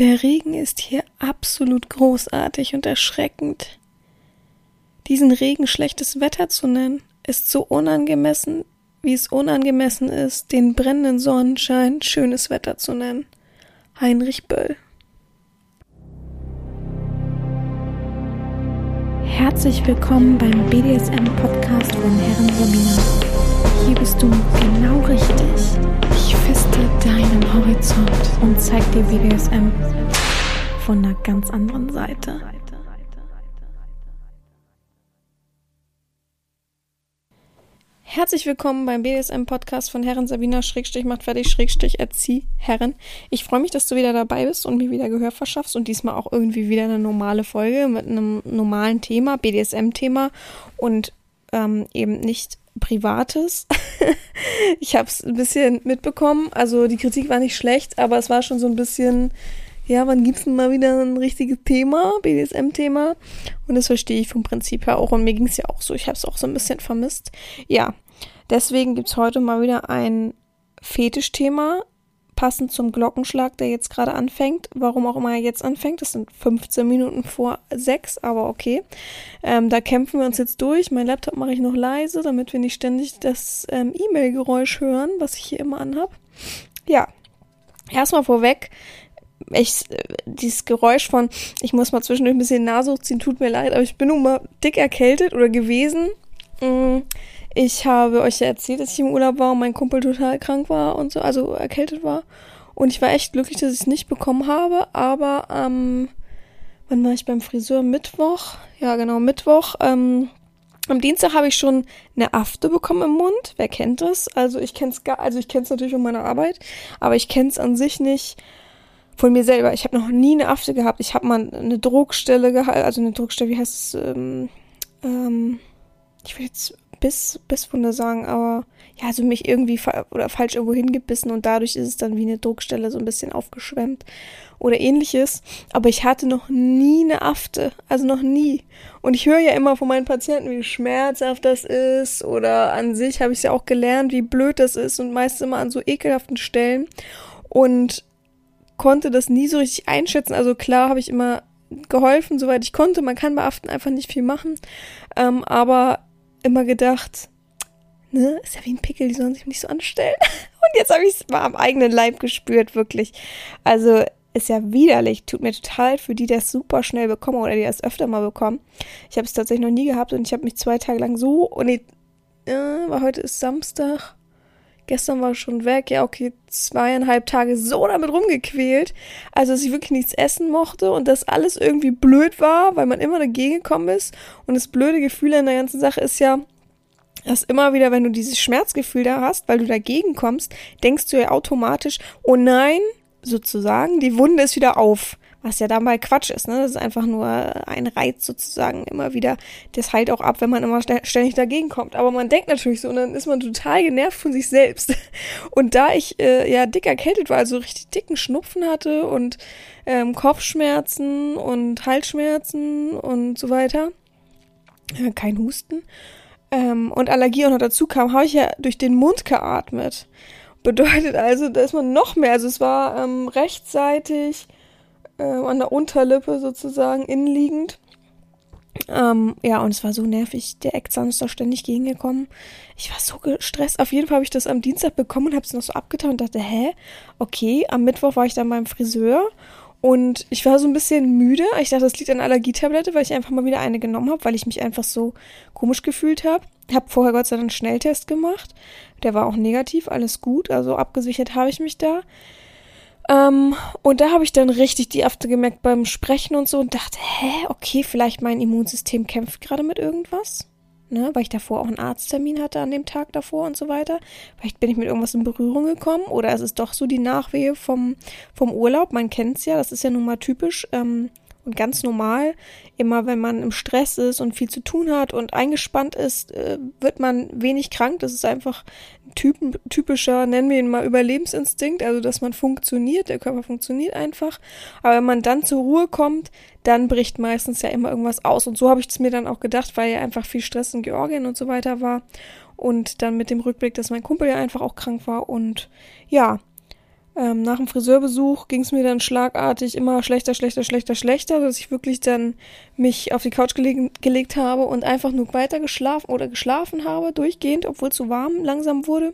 Der Regen ist hier absolut großartig und erschreckend. Diesen Regen schlechtes Wetter zu nennen, ist so unangemessen, wie es unangemessen ist, den brennenden Sonnenschein schönes Wetter zu nennen. Heinrich Böll. Herzlich willkommen beim BDSM-Podcast von Herren Romina. Hier bist du genau richtig. Ich feste deinen Horizont und zeig dir BDSM von einer ganz anderen Seite. Herzlich willkommen beim BDSM-Podcast von Herren Sabina Schrägstrich macht fertig Schrägstrich erzieh Herren. Ich freue mich, dass du wieder dabei bist und mir wieder Gehör verschaffst und diesmal auch irgendwie wieder eine normale Folge mit einem normalen Thema, BDSM-Thema und ähm, eben nicht Privates. ich habe es ein bisschen mitbekommen. Also die Kritik war nicht schlecht, aber es war schon so ein bisschen, ja, wann gibt's denn mal wieder ein richtiges Thema, BDSM-Thema? Und das verstehe ich vom Prinzip her auch. Und mir ging es ja auch so. Ich habe es auch so ein bisschen vermisst. Ja, deswegen gibt's heute mal wieder ein Fetischthema passend zum Glockenschlag, der jetzt gerade anfängt. Warum auch immer er jetzt anfängt. Das sind 15 Minuten vor sechs, aber okay. Ähm, da kämpfen wir uns jetzt durch. Mein Laptop mache ich noch leise, damit wir nicht ständig das ähm, E-Mail-Geräusch hören, was ich hier immer anhab. Ja, erstmal vorweg. Ich, dieses Geräusch von, ich muss mal zwischendurch ein bisschen Nase hochziehen, tut mir leid, aber ich bin nun mal dick erkältet oder gewesen. Mm ich habe euch ja erzählt, dass ich im Urlaub war und mein Kumpel total krank war und so, also erkältet war. Und ich war echt glücklich, dass ich es nicht bekommen habe, aber ähm, wann war ich beim Friseur? Mittwoch? Ja, genau, Mittwoch. Ähm, am Dienstag habe ich schon eine Afte bekommen im Mund. Wer kennt das? Also ich kenne es also ich kenne es natürlich von meiner Arbeit, aber ich kenne es an sich nicht von mir selber. Ich habe noch nie eine Afte gehabt. Ich habe mal eine Druckstelle gehabt, also eine Druckstelle, wie heißt es? Ähm, ähm, ich will jetzt Biss, Bisswunde sagen, aber ja, also mich irgendwie fa oder falsch irgendwo hingebissen und dadurch ist es dann wie eine Druckstelle so ein bisschen aufgeschwemmt oder ähnliches. Aber ich hatte noch nie eine Afte, also noch nie. Und ich höre ja immer von meinen Patienten, wie schmerzhaft das ist oder an sich habe ich ja auch gelernt, wie blöd das ist und meist immer an so ekelhaften Stellen und konnte das nie so richtig einschätzen. Also klar habe ich immer geholfen, soweit ich konnte. Man kann bei Aften einfach nicht viel machen. Ähm, aber immer gedacht, ne, ist ja wie ein Pickel, die sollen sich nicht so anstellen. Und jetzt habe ich es mal am eigenen Leib gespürt, wirklich. Also ist ja widerlich, tut mir total für die, die das super schnell bekommen oder die das öfter mal bekommen. Ich habe es tatsächlich noch nie gehabt und ich habe mich zwei Tage lang so, und nee, äh, weil heute ist Samstag, gestern war schon weg, ja okay, zweieinhalb Tage so damit rumgequält, also dass ich wirklich nichts essen mochte und dass alles irgendwie blöd war, weil man immer dagegen gekommen ist und das blöde Gefühl an der ganzen Sache ist ja, dass immer wieder, wenn du dieses Schmerzgefühl da hast, weil du dagegen kommst, denkst du ja automatisch, oh nein, sozusagen, die Wunde ist wieder auf. Was ja dabei Quatsch ist, ne? Das ist einfach nur ein Reiz sozusagen immer wieder. Das heilt auch ab, wenn man immer ständig dagegen kommt. Aber man denkt natürlich so und dann ist man total genervt von sich selbst. Und da ich äh, ja dick erkältet war, also richtig dicken Schnupfen hatte und ähm, Kopfschmerzen und Halsschmerzen und so weiter, äh, kein Husten ähm, und Allergie auch noch dazu kam, habe ich ja durch den Mund geatmet. Bedeutet also, da ist man noch mehr. Also es war ähm, rechtzeitig äh, an der Unterlippe sozusagen innenliegend. Ähm, ja, und es war so nervig. Der Eckzahn ist da ständig gegengekommen. Ich war so gestresst. Auf jeden Fall habe ich das am Dienstag bekommen und habe es noch so abgetan und dachte, hä? Okay, am Mittwoch war ich dann beim Friseur und ich war so ein bisschen müde. Ich dachte, das liegt an Allergietablette, weil ich einfach mal wieder eine genommen habe, weil ich mich einfach so komisch gefühlt habe. Hab vorher Gott sei Dank einen Schnelltest gemacht. Der war auch negativ, alles gut. Also abgesichert habe ich mich da. Ähm, und da habe ich dann richtig die Afte gemerkt beim Sprechen und so und dachte, hä, okay, vielleicht mein Immunsystem kämpft gerade mit irgendwas ne, weil ich davor auch einen Arzttermin hatte an dem Tag davor und so weiter. Vielleicht bin ich mit irgendwas in Berührung gekommen oder es ist doch so die Nachwehe vom, vom Urlaub. Man kennt es ja, das ist ja nun mal typisch. Ähm, und ganz normal. Immer wenn man im Stress ist und viel zu tun hat und eingespannt ist, äh, wird man wenig krank. Das ist einfach ein typen, typischer, nennen wir ihn mal Überlebensinstinkt, also dass man funktioniert, der Körper funktioniert einfach. Aber wenn man dann zur Ruhe kommt, dann bricht meistens ja immer irgendwas aus. Und so habe ich es mir dann auch gedacht, weil ja einfach viel Stress in Georgien und so weiter war. Und dann mit dem Rückblick, dass mein Kumpel ja einfach auch krank war und ja, ähm, nach dem Friseurbesuch ging es mir dann schlagartig immer schlechter, schlechter, schlechter, schlechter, dass ich wirklich dann mich auf die Couch gelegen, gelegt habe und einfach nur weiter geschlafen oder geschlafen habe, durchgehend, obwohl es so warm langsam wurde.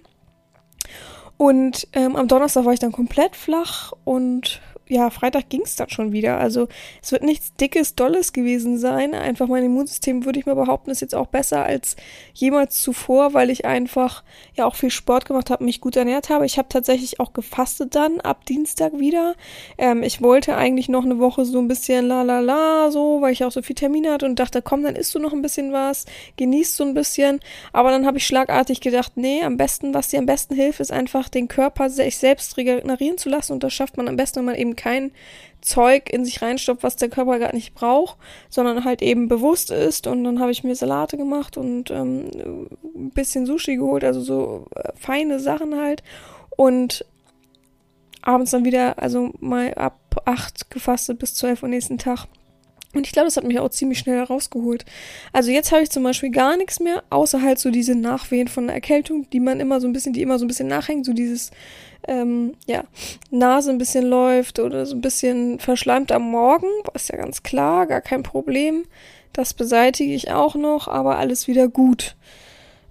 Und ähm, am Donnerstag war ich dann komplett flach und ja, Freitag ging es dann schon wieder. Also es wird nichts Dickes, Dolles gewesen sein. Einfach mein Immunsystem, würde ich mal behaupten, ist jetzt auch besser als jemals zuvor, weil ich einfach ja auch viel Sport gemacht habe, mich gut ernährt habe. Ich habe tatsächlich auch gefastet dann ab Dienstag wieder. Ähm, ich wollte eigentlich noch eine Woche so ein bisschen la la la so, weil ich auch so viel Termine hatte und dachte, komm, dann isst du noch ein bisschen was, genießt so ein bisschen. Aber dann habe ich schlagartig gedacht, nee, am besten, was dir am besten hilft, ist einfach den Körper sich selbst regenerieren zu lassen und das schafft man am besten, wenn man eben kein Zeug in sich reinstopft, was der Körper gar nicht braucht, sondern halt eben bewusst ist. Und dann habe ich mir Salate gemacht und ähm, ein bisschen Sushi geholt, also so äh, feine Sachen halt. Und abends dann wieder, also mal ab acht gefastet bis zwölf am nächsten Tag. Und ich glaube, das hat mich auch ziemlich schnell rausgeholt. Also jetzt habe ich zum Beispiel gar nichts mehr, außer halt so diese Nachwehen von der Erkältung, die man immer so ein bisschen, die immer so ein bisschen nachhängt, so dieses ähm, ja, Nase ein bisschen läuft oder so ein bisschen verschleimt am Morgen, ist ja ganz klar, gar kein Problem. Das beseitige ich auch noch, aber alles wieder gut.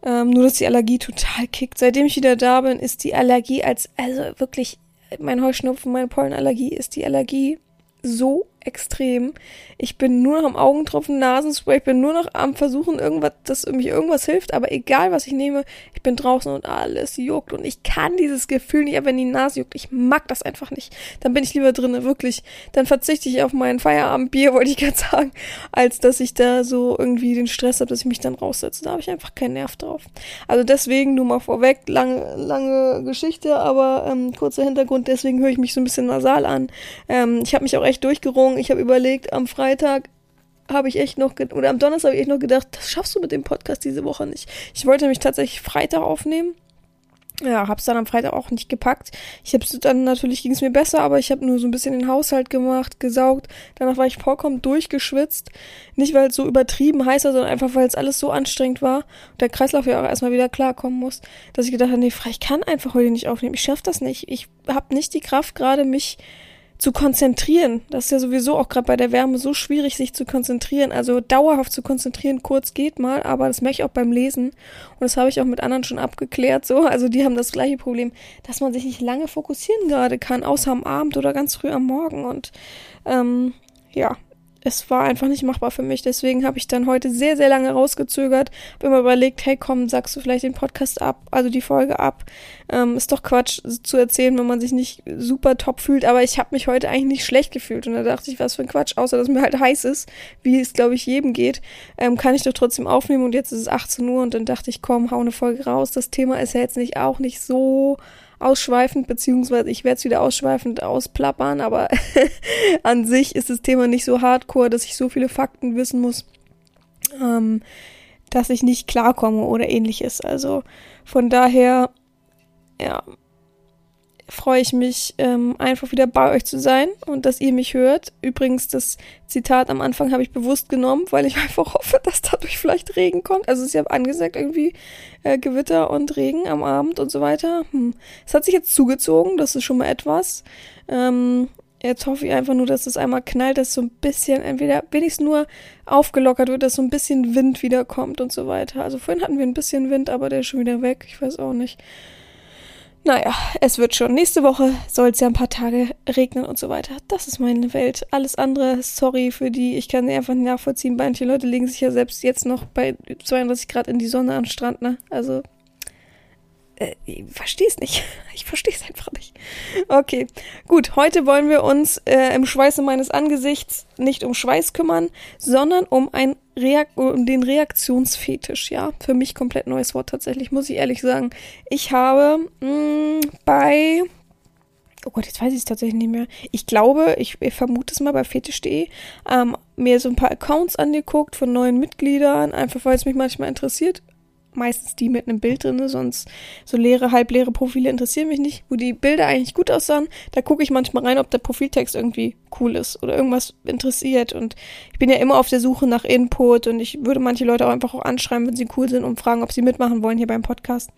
Ähm, nur, dass die Allergie total kickt. Seitdem ich wieder da bin, ist die Allergie als, also wirklich, mein Heuschnupfen, meine Pollenallergie, ist die Allergie so extrem. Ich bin nur noch am Augentropfen, Nasenspray, ich bin nur noch am Versuchen, irgendwas, dass mich irgendwas hilft, aber egal was ich nehme, ich bin draußen und alles juckt und ich kann dieses Gefühl nicht, wenn die Nase juckt, ich mag das einfach nicht. Dann bin ich lieber drinnen, wirklich. Dann verzichte ich auf mein Feierabendbier, wollte ich gerade sagen, als dass ich da so irgendwie den Stress habe, dass ich mich dann raussetze. Da habe ich einfach keinen Nerv drauf. Also deswegen nur mal vorweg, lange, lange Geschichte, aber ähm, kurzer Hintergrund, deswegen höre ich mich so ein bisschen nasal an. Ähm, ich habe mich auch echt durchgerungen ich habe überlegt, am Freitag habe ich echt noch, oder am Donnerstag habe ich echt noch gedacht, das schaffst du mit dem Podcast diese Woche nicht. Ich wollte mich tatsächlich Freitag aufnehmen. Ja, hab's dann am Freitag auch nicht gepackt. Ich hab's dann natürlich ging es mir besser, aber ich habe nur so ein bisschen den Haushalt gemacht, gesaugt. Danach war ich vollkommen durchgeschwitzt. Nicht weil es so übertrieben heiß war, sondern einfach weil es alles so anstrengend war und der Kreislauf ja auch erstmal wieder klarkommen muss, dass ich gedacht habe, nee, ich kann einfach heute nicht aufnehmen. Ich schaff das nicht. Ich habe nicht die Kraft gerade mich zu konzentrieren. Das ist ja sowieso auch gerade bei der Wärme so schwierig, sich zu konzentrieren. Also dauerhaft zu konzentrieren, kurz geht mal, aber das merke ich auch beim Lesen. Und das habe ich auch mit anderen schon abgeklärt. So, also die haben das gleiche Problem, dass man sich nicht lange fokussieren gerade kann, außer am Abend oder ganz früh am Morgen. Und ähm, ja, es war einfach nicht machbar für mich. Deswegen habe ich dann heute sehr, sehr lange rausgezögert. Habe immer überlegt, hey komm, sagst du vielleicht den Podcast ab, also die Folge ab. Ähm, ist doch Quatsch zu erzählen, wenn man sich nicht super top fühlt. Aber ich habe mich heute eigentlich nicht schlecht gefühlt. Und da dachte ich, was für ein Quatsch, außer dass mir halt heiß ist, wie es, glaube ich, jedem geht, ähm, kann ich doch trotzdem aufnehmen. Und jetzt ist es 18 Uhr und dann dachte ich, komm, hau eine Folge raus. Das Thema ist ja jetzt nicht auch nicht so ausschweifend, beziehungsweise ich werde es wieder ausschweifend ausplappern, aber an sich ist das Thema nicht so hardcore, dass ich so viele Fakten wissen muss, ähm, dass ich nicht klarkomme oder ähnliches. Also von daher, ja, freue ich mich, ähm, einfach wieder bei euch zu sein und dass ihr mich hört. Übrigens, das Zitat am Anfang habe ich bewusst genommen, weil ich einfach hoffe, dass dadurch vielleicht Regen kommt. Also ist ja angesagt irgendwie äh, Gewitter und Regen am Abend und so weiter. Hm. Es hat sich jetzt zugezogen, das ist schon mal etwas. Ähm, jetzt hoffe ich einfach nur, dass es einmal knallt, dass so ein bisschen, entweder wenigstens nur aufgelockert wird, dass so ein bisschen Wind wiederkommt und so weiter. Also vorhin hatten wir ein bisschen Wind, aber der ist schon wieder weg. Ich weiß auch nicht. Naja, es wird schon. Nächste Woche soll es ja ein paar Tage regnen und so weiter. Das ist meine Welt. Alles andere, sorry für die, ich kann sie einfach nicht nachvollziehen. Manche Leute legen sich ja selbst jetzt noch bei 32 Grad in die Sonne am Strand, ne? Also äh, ich verstehe es nicht. Ich verstehe es einfach nicht. Okay, gut. Heute wollen wir uns äh, im Schweiße meines Angesichts nicht um Schweiß kümmern, sondern um, ein Reak um den Reaktionsfetisch. Ja, für mich komplett neues Wort tatsächlich, muss ich ehrlich sagen. Ich habe mh, mm, bei oh Gott, jetzt weiß ich es tatsächlich nicht mehr. Ich glaube, ich, ich vermute es mal bei fetisch.de, ähm, mir so ein paar Accounts angeguckt von neuen Mitgliedern, einfach weil es mich manchmal interessiert meistens die mit einem Bild drin, sonst so leere, halbleere Profile interessieren mich nicht. Wo die Bilder eigentlich gut aussahen, da gucke ich manchmal rein, ob der Profiltext irgendwie cool ist oder irgendwas interessiert. Und ich bin ja immer auf der Suche nach Input und ich würde manche Leute auch einfach auch anschreiben, wenn sie cool sind und fragen, ob sie mitmachen wollen hier beim Podcast.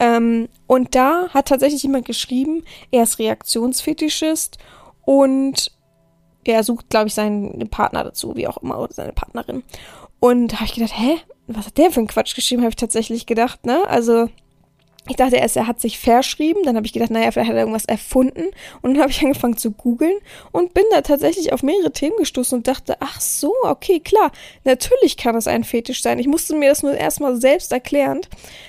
Ähm, und da hat tatsächlich jemand geschrieben, er ist Reaktionsfetischist und er sucht, glaube ich, seinen Partner dazu, wie auch immer, oder seine Partnerin. Und da habe ich gedacht, hä, was hat der für einen Quatsch geschrieben, habe ich tatsächlich gedacht, ne? Also ich dachte erst, er hat sich verschrieben, dann habe ich gedacht, naja, vielleicht hat er irgendwas erfunden und dann habe ich angefangen zu googeln und bin da tatsächlich auf mehrere Themen gestoßen und dachte, ach so, okay, klar, natürlich kann es ein Fetisch sein. Ich musste mir das nur erstmal selbst erklären,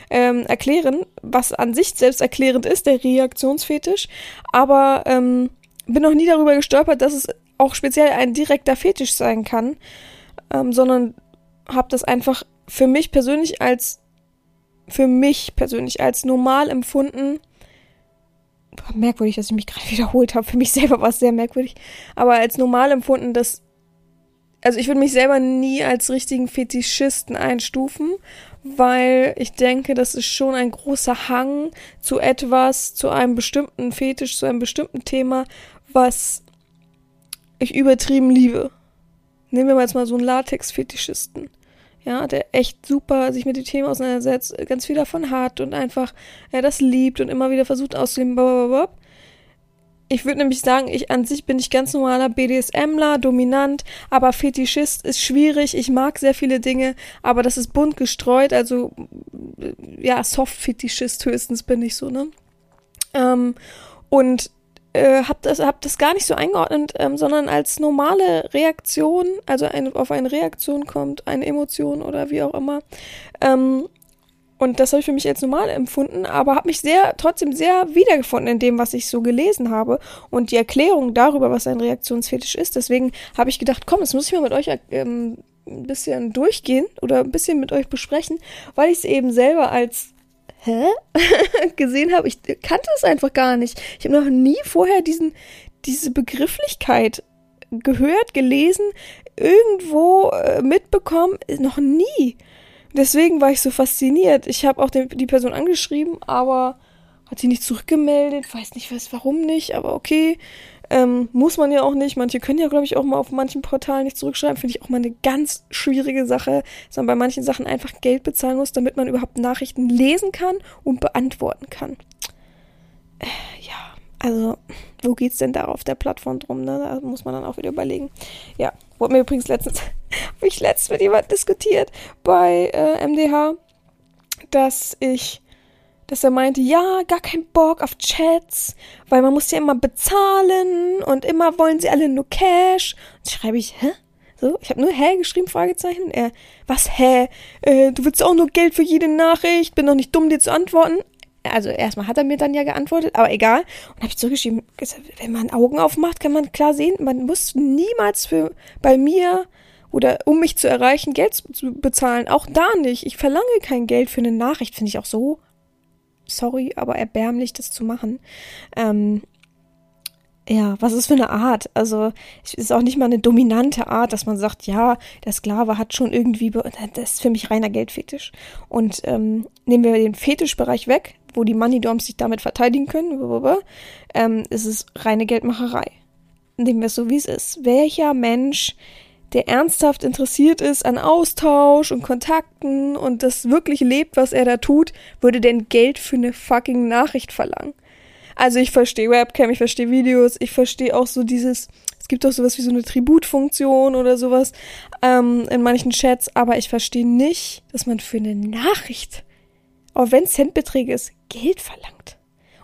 ähm, erklären, was an sich selbst erklärend ist, der Reaktionsfetisch, aber ähm, bin noch nie darüber gestolpert, dass es auch speziell ein direkter Fetisch sein kann, ähm, sondern habe das einfach für mich persönlich als für mich persönlich als normal empfunden. Merkwürdig, dass ich mich gerade wiederholt habe. Für mich selber war es sehr merkwürdig. Aber als normal empfunden, dass. Also ich würde mich selber nie als richtigen Fetischisten einstufen, weil ich denke, das ist schon ein großer Hang zu etwas, zu einem bestimmten Fetisch, zu einem bestimmten Thema, was ich übertrieben liebe. Nehmen wir mal jetzt mal so einen Latex-Fetischisten ja, der echt super sich mit dem Thema auseinandersetzt, ganz viel davon hat und einfach ja, das liebt und immer wieder versucht auszuleben. Blablabla. Ich würde nämlich sagen, ich an sich bin ich ganz normaler BDSMler, dominant, aber Fetischist ist schwierig. Ich mag sehr viele Dinge, aber das ist bunt gestreut, also ja, Soft-Fetischist höchstens bin ich so, ne? Ähm, und äh, habe das, hab das gar nicht so eingeordnet, ähm, sondern als normale Reaktion, also eine, auf eine Reaktion kommt, eine Emotion oder wie auch immer. Ähm, und das habe ich für mich als normal empfunden, aber habe mich sehr, trotzdem sehr wiedergefunden in dem, was ich so gelesen habe und die Erklärung darüber, was ein Reaktionsfetisch ist. Deswegen habe ich gedacht, komm, das muss ich mal mit euch ähm, ein bisschen durchgehen oder ein bisschen mit euch besprechen, weil ich es eben selber als hä? gesehen habe. Ich kannte es einfach gar nicht. Ich habe noch nie vorher diesen, diese Begrifflichkeit gehört, gelesen, irgendwo äh, mitbekommen. Noch nie. Deswegen war ich so fasziniert. Ich habe auch den, die Person angeschrieben, aber hat sie nicht zurückgemeldet. Weiß nicht, weiß warum nicht, aber okay. Ähm, muss man ja auch nicht. Manche können ja, glaube ich, auch mal auf manchen Portalen nicht zurückschreiben. Finde ich auch mal eine ganz schwierige Sache, dass man bei manchen Sachen einfach Geld bezahlen muss, damit man überhaupt Nachrichten lesen kann und beantworten kann. Äh, ja, also, wo geht's denn da auf der Plattform drum? Ne? Da muss man dann auch wieder überlegen. Ja, wurde mir übrigens letztens, habe ich letztens mit jemandem diskutiert bei äh, MDH, dass ich dass er meinte, ja, gar kein Bock auf Chats, weil man muss ja immer bezahlen und immer wollen sie alle nur Cash. Und schreibe ich, hä? So, ich habe nur hä geschrieben, Fragezeichen. Er, was hä? Äh, du willst auch nur Geld für jede Nachricht, bin doch nicht dumm, dir zu antworten. Also erstmal hat er mir dann ja geantwortet, aber egal. Und habe ich zurückgeschrieben, wenn man Augen aufmacht, kann man klar sehen, man muss niemals für bei mir oder um mich zu erreichen, Geld zu bezahlen. Auch da nicht. Ich verlange kein Geld für eine Nachricht, finde ich auch so sorry, aber erbärmlich, das zu machen. Ähm, ja, was ist für eine Art? Also, es ist auch nicht mal eine dominante Art, dass man sagt, ja, der Sklave hat schon irgendwie, das ist für mich reiner Geldfetisch. Und ähm, nehmen wir den Fetischbereich weg, wo die Money-Doms sich damit verteidigen können, ähm, ist es reine Geldmacherei. Nehmen wir es so, wie es ist. Welcher Mensch der ernsthaft interessiert ist an Austausch und Kontakten und das wirklich lebt, was er da tut, würde denn Geld für eine fucking Nachricht verlangen? Also ich verstehe Webcam, ich verstehe Videos, ich verstehe auch so dieses, es gibt auch sowas wie so eine Tributfunktion oder sowas ähm, in manchen Chats, aber ich verstehe nicht, dass man für eine Nachricht, auch wenn Centbeträge ist, Geld verlangt.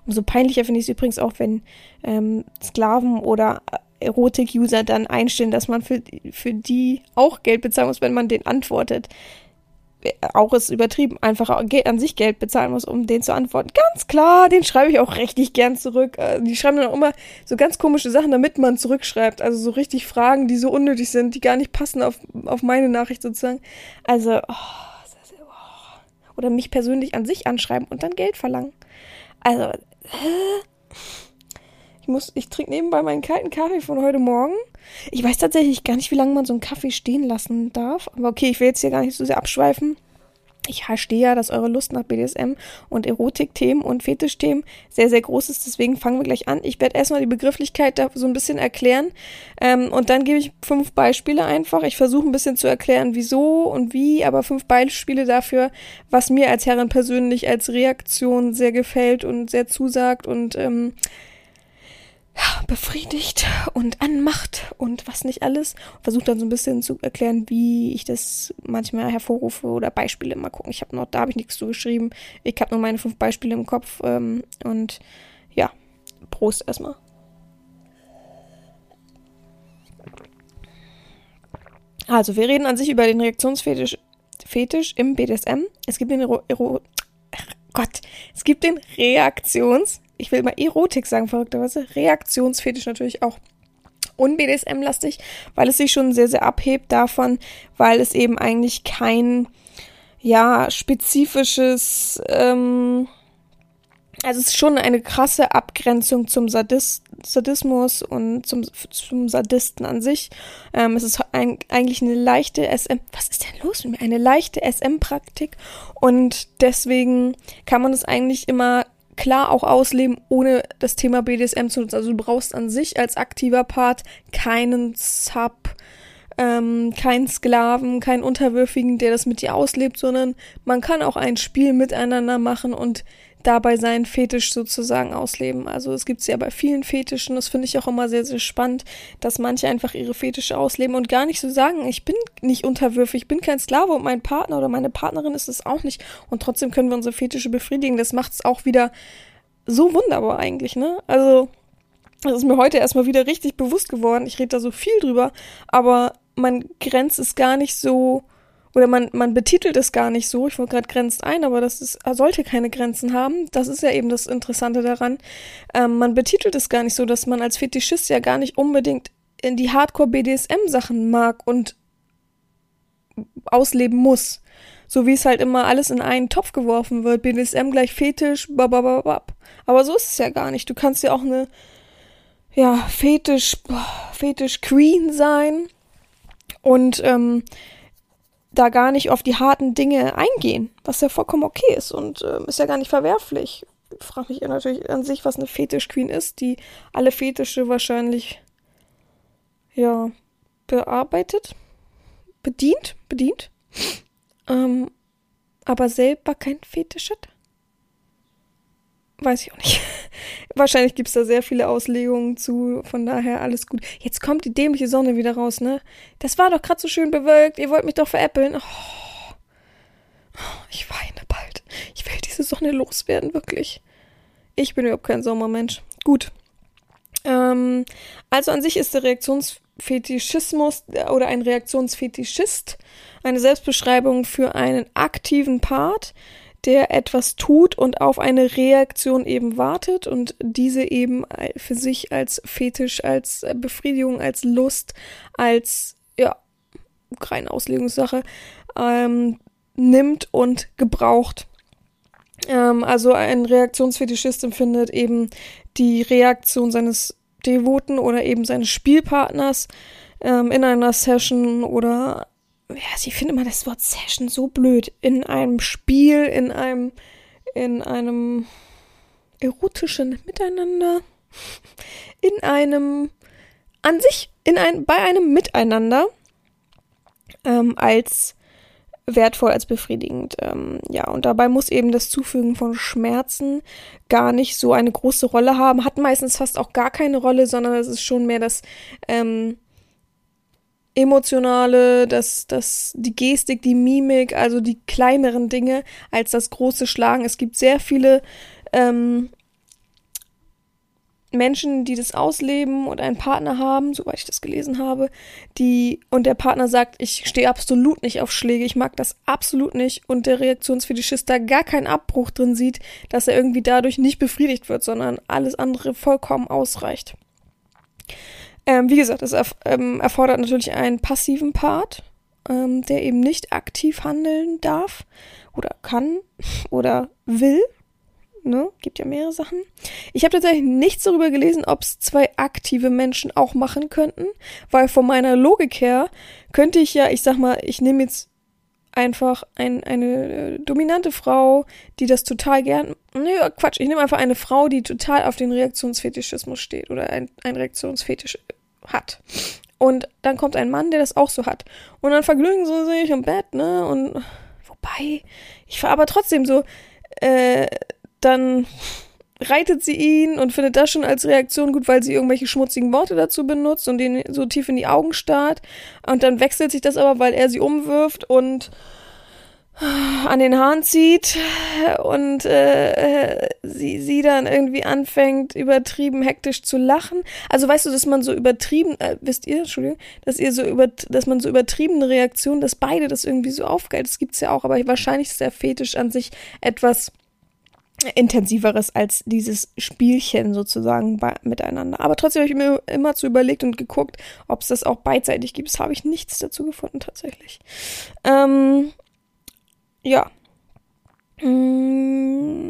Umso peinlicher finde ich es übrigens auch, wenn ähm, Sklaven oder Erotik-User dann einstellen, dass man für, für die auch Geld bezahlen muss, wenn man den antwortet. Auch ist übertrieben, einfach an sich Geld bezahlen muss, um den zu antworten. Ganz klar, den schreibe ich auch richtig gern zurück. Äh, die schreiben dann auch immer so ganz komische Sachen, damit man zurückschreibt. Also so richtig Fragen, die so unnötig sind, die gar nicht passen auf, auf meine Nachricht sozusagen. Also, oh, oh. oder mich persönlich an sich anschreiben und dann Geld verlangen. Also, äh, ich muss, ich trinke nebenbei meinen kalten Kaffee von heute Morgen. Ich weiß tatsächlich gar nicht, wie lange man so einen Kaffee stehen lassen darf. Aber okay, ich will jetzt hier gar nicht so sehr abschweifen. ich verstehe ja, dass eure Lust nach BDSM und Erotikthemen und Fetischthemen sehr, sehr groß ist. Deswegen fangen wir gleich an. Ich werde erstmal die Begrifflichkeit da so ein bisschen erklären ähm, und dann gebe ich fünf Beispiele einfach. Ich versuche ein bisschen zu erklären, wieso und wie, aber fünf Beispiele dafür, was mir als Herrin persönlich als Reaktion sehr gefällt und sehr zusagt und ähm, befriedigt und anmacht und was nicht alles. Versucht dann so ein bisschen zu erklären, wie ich das manchmal hervorrufe oder Beispiele mal gucken. Ich habe noch, da habe ich nichts zu geschrieben. Ich habe nur meine fünf Beispiele im Kopf ähm, und ja, Prost erstmal. Also, wir reden an sich über den Reaktionsfetisch Fetisch im BDSM. Es gibt den Ero, Ero Gott, es gibt den Reaktions ich will mal Erotik sagen, verrückterweise, Reaktionsfetisch natürlich auch un-BDSM-lastig, weil es sich schon sehr, sehr abhebt davon, weil es eben eigentlich kein, ja, spezifisches, ähm, also es ist schon eine krasse Abgrenzung zum Sadist Sadismus und zum, zum Sadisten an sich. Ähm, es ist ein, eigentlich eine leichte SM, was ist denn los mit mir? Eine leichte SM-Praktik und deswegen kann man es eigentlich immer klar auch ausleben, ohne das Thema BDSM zu nutzen. Also du brauchst an sich als aktiver Part keinen Sub, ähm, keinen Sklaven, keinen Unterwürfigen, der das mit dir auslebt, sondern man kann auch ein Spiel miteinander machen und dabei seinen Fetisch sozusagen ausleben. Also es gibt es ja bei vielen Fetischen, das finde ich auch immer sehr, sehr spannend, dass manche einfach ihre Fetische ausleben und gar nicht so sagen, ich bin nicht unterwürfig, ich bin kein Sklave und mein Partner oder meine Partnerin ist es auch nicht und trotzdem können wir unsere Fetische befriedigen. Das macht es auch wieder so wunderbar eigentlich, ne? Also das ist mir heute erstmal wieder richtig bewusst geworden. Ich rede da so viel drüber, aber man grenzt es gar nicht so oder man, man betitelt es gar nicht so, ich wollte gerade grenzt ein, aber das ist, sollte keine Grenzen haben. Das ist ja eben das Interessante daran. Ähm, man betitelt es gar nicht so, dass man als Fetischist ja gar nicht unbedingt in die Hardcore-BDSM-Sachen mag und ausleben muss. So wie es halt immer alles in einen Topf geworfen wird. BDSM gleich Fetisch, babababab. Aber so ist es ja gar nicht. Du kannst ja auch eine, ja, Fetisch, Fetisch Queen sein. Und ähm, da gar nicht auf die harten Dinge eingehen, was ja vollkommen okay ist und äh, ist ja gar nicht verwerflich. Ich frage mich natürlich an sich, was eine Fetisch-Queen ist, die alle Fetische wahrscheinlich ja bearbeitet, bedient, bedient, ähm, aber selber kein Fetisch hat. Weiß ich auch nicht. Wahrscheinlich gibt es da sehr viele Auslegungen zu, von daher alles gut. Jetzt kommt die dämliche Sonne wieder raus, ne? Das war doch gerade so schön bewölkt, ihr wollt mich doch veräppeln. Oh. Ich weine bald. Ich will diese Sonne loswerden, wirklich. Ich bin überhaupt kein Sommermensch. Gut. Ähm, also an sich ist der Reaktionsfetischismus oder ein Reaktionsfetischist eine Selbstbeschreibung für einen aktiven Part, der etwas tut und auf eine Reaktion eben wartet und diese eben für sich als Fetisch, als Befriedigung, als Lust, als ja, reine Auslegungssache ähm, nimmt und gebraucht. Ähm, also ein Reaktionsfetischist empfindet eben die Reaktion seines Devoten oder eben seines Spielpartners ähm, in einer Session oder ja, sie findet immer das Wort Session so blöd. In einem Spiel, in einem, in einem erotischen Miteinander, in einem, an sich, in ein, bei einem Miteinander, ähm, als wertvoll, als befriedigend. Ähm, ja, und dabei muss eben das Zufügen von Schmerzen gar nicht so eine große Rolle haben, hat meistens fast auch gar keine Rolle, sondern es ist schon mehr das, ähm, emotionale, das, das, die Gestik, die Mimik, also die kleineren Dinge als das große Schlagen. Es gibt sehr viele ähm, Menschen, die das ausleben und einen Partner haben, soweit ich das gelesen habe, die und der Partner sagt, ich stehe absolut nicht auf Schläge, ich mag das absolut nicht und der Reaktionsfetischist da gar keinen Abbruch drin sieht, dass er irgendwie dadurch nicht befriedigt wird, sondern alles andere vollkommen ausreicht. Ähm, wie gesagt, es erf ähm, erfordert natürlich einen passiven Part, ähm, der eben nicht aktiv handeln darf oder kann oder will. Ne? Gibt ja mehrere Sachen. Ich habe tatsächlich nichts darüber gelesen, ob es zwei aktive Menschen auch machen könnten, weil von meiner Logik her könnte ich ja, ich sag mal, ich nehme jetzt einfach ein, eine äh, dominante Frau, die das total gern. Nö, Quatsch, ich nehme einfach eine Frau, die total auf den Reaktionsfetischismus steht oder ein, ein Reaktionsfetisch hat. Und dann kommt ein Mann, der das auch so hat. Und dann vergnügen sie sich im Bett, ne? Und wobei, ich war aber trotzdem so, äh, dann reitet sie ihn und findet das schon als Reaktion gut, weil sie irgendwelche schmutzigen Worte dazu benutzt und ihn so tief in die Augen starrt. Und dann wechselt sich das aber, weil er sie umwirft und an den Haaren zieht und äh, sie, sie dann irgendwie anfängt, übertrieben hektisch zu lachen. Also weißt du, dass man so übertrieben, äh, wisst ihr, Entschuldigung, dass ihr so über, dass man so übertriebene Reaktionen, dass beide das irgendwie so aufgeilt, das gibt's ja auch, aber wahrscheinlich ist der Fetisch an sich etwas intensiveres als dieses Spielchen sozusagen bei, miteinander. Aber trotzdem habe ich mir immer zu überlegt und geguckt, ob es das auch beidseitig gibt. Das habe ich nichts dazu gefunden tatsächlich. Ähm, ja. Mm,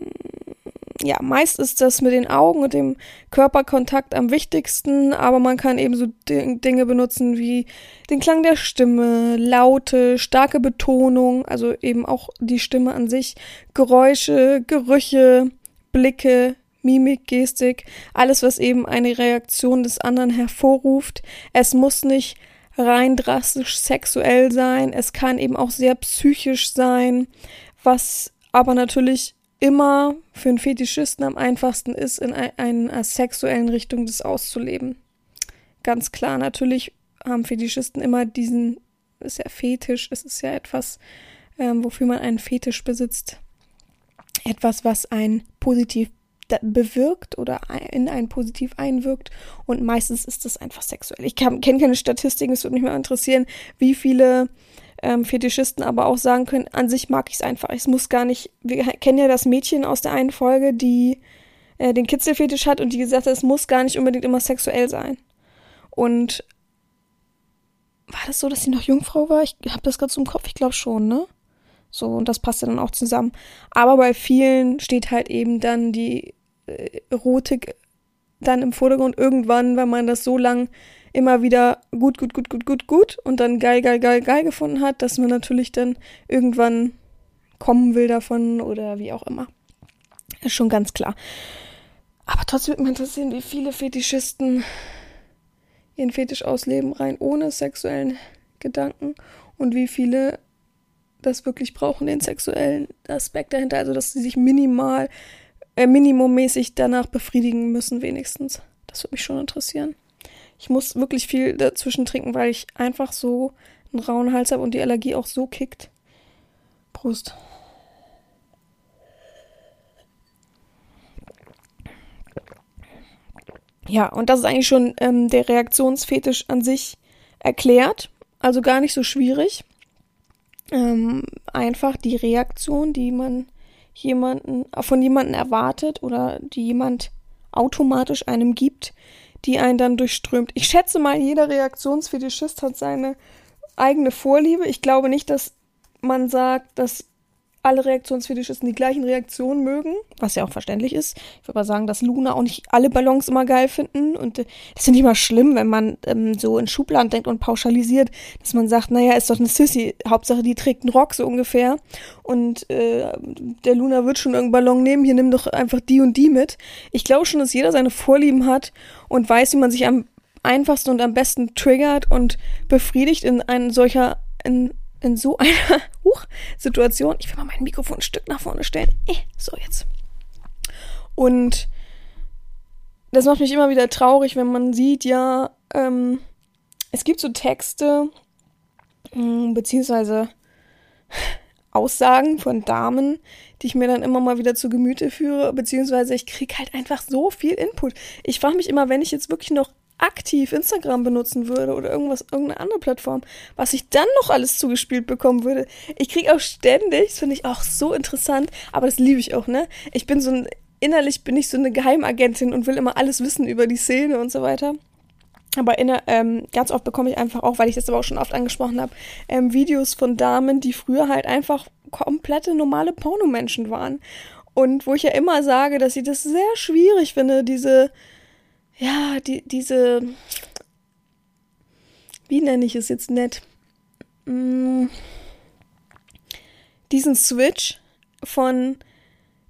ja, meist ist das mit den Augen und dem Körperkontakt am wichtigsten, aber man kann eben so Dinge benutzen wie den Klang der Stimme, Laute, starke Betonung, also eben auch die Stimme an sich, Geräusche, Gerüche, Blicke, Mimik, Gestik, alles, was eben eine Reaktion des anderen hervorruft. Es muss nicht rein drastisch sexuell sein, es kann eben auch sehr psychisch sein, was aber natürlich immer für einen Fetischisten am einfachsten ist, in einer sexuellen Richtung das auszuleben. Ganz klar, natürlich haben Fetischisten immer diesen, ist ja Fetisch, es ist ja etwas, ähm, wofür man einen Fetisch besitzt. Etwas, was ein positiv bewirkt oder in einen positiv einwirkt und meistens ist das einfach sexuell. Ich kenne keine Statistiken, es würde mich mal interessieren, wie viele ähm, Fetischisten aber auch sagen können, an sich mag ich es einfach. Es muss gar nicht, wir kennen ja das Mädchen aus der einen Folge, die äh, den Kitzelfetisch hat und die gesagt hat, es muss gar nicht unbedingt immer sexuell sein. Und war das so, dass sie noch Jungfrau war? Ich habe das gerade so im Kopf, ich glaube schon, ne? So, und das passt ja dann auch zusammen. Aber bei vielen steht halt eben dann die Erotik dann im Vordergrund irgendwann, wenn man das so lang immer wieder gut, gut, gut, gut, gut, gut und dann geil, geil, geil, geil gefunden hat, dass man natürlich dann irgendwann kommen will davon oder wie auch immer. Ist schon ganz klar. Aber trotzdem würde mich interessieren, wie viele Fetischisten ihren Fetisch ausleben, rein ohne sexuellen Gedanken und wie viele das wirklich brauchen, den sexuellen Aspekt dahinter, also dass sie sich minimal, äh, minimummäßig danach befriedigen müssen, wenigstens. Das würde mich schon interessieren. Ich muss wirklich viel dazwischen trinken, weil ich einfach so einen rauen Hals habe und die Allergie auch so kickt. Prost. Ja, und das ist eigentlich schon ähm, der Reaktionsfetisch an sich erklärt. Also gar nicht so schwierig ähm, einfach die Reaktion, die man jemanden, von jemanden erwartet oder die jemand automatisch einem gibt, die einen dann durchströmt. Ich schätze mal, jeder Reaktionsfetischist hat seine eigene Vorliebe. Ich glaube nicht, dass man sagt, dass alle Reaktionsfetischisten die gleichen Reaktionen mögen, was ja auch verständlich ist. Ich würde mal sagen, dass Luna auch nicht alle Ballons immer geil finden und äh, das finde ich immer schlimm, wenn man ähm, so in Schubladen denkt und pauschalisiert, dass man sagt, naja, ist doch eine Sissy, Hauptsache die trägt einen Rock so ungefähr und äh, der Luna wird schon irgendeinen Ballon nehmen, hier nimm doch einfach die und die mit. Ich glaube schon, dass jeder seine Vorlieben hat und weiß, wie man sich am einfachsten und am besten triggert und befriedigt in ein solcher in in so einer Huch, Situation, ich will mal mein Mikrofon ein Stück nach vorne stellen. Eh, so jetzt. Und das macht mich immer wieder traurig, wenn man sieht, ja, ähm, es gibt so Texte, mh, hm, beziehungsweise Aussagen von Damen, die ich mir dann immer mal wieder zu Gemüte führe, beziehungsweise ich kriege halt einfach so viel Input. Ich frage mich immer, wenn ich jetzt wirklich noch aktiv Instagram benutzen würde oder irgendwas, irgendeine andere Plattform, was ich dann noch alles zugespielt bekommen würde. Ich kriege auch ständig, das finde ich auch so interessant, aber das liebe ich auch, ne? Ich bin so ein, innerlich bin ich so eine Geheimagentin und will immer alles wissen über die Szene und so weiter. Aber inner, ähm, ganz oft bekomme ich einfach auch, weil ich das aber auch schon oft angesprochen habe, ähm, Videos von Damen, die früher halt einfach komplette normale Pornomenschen waren. Und wo ich ja immer sage, dass ich das sehr schwierig finde, diese ja, die, diese, wie nenne ich es jetzt nett? Hm, diesen Switch von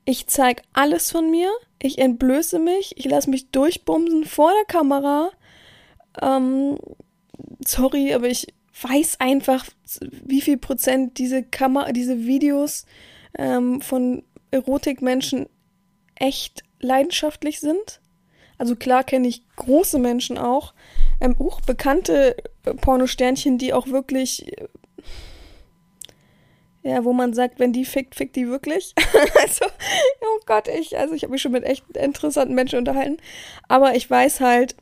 ich zeig alles von mir, ich entblöße mich, ich lasse mich durchbumsen vor der Kamera. Ähm, sorry, aber ich weiß einfach, wie viel Prozent diese Kamera, diese Videos ähm, von Erotikmenschen echt leidenschaftlich sind. Also klar kenne ich große Menschen auch, ähm, auch bekannte Pornosternchen, die auch wirklich, äh, ja, wo man sagt, wenn die fickt, fickt die wirklich. also, oh Gott, ich, also ich habe mich schon mit echt interessanten Menschen unterhalten. Aber ich weiß halt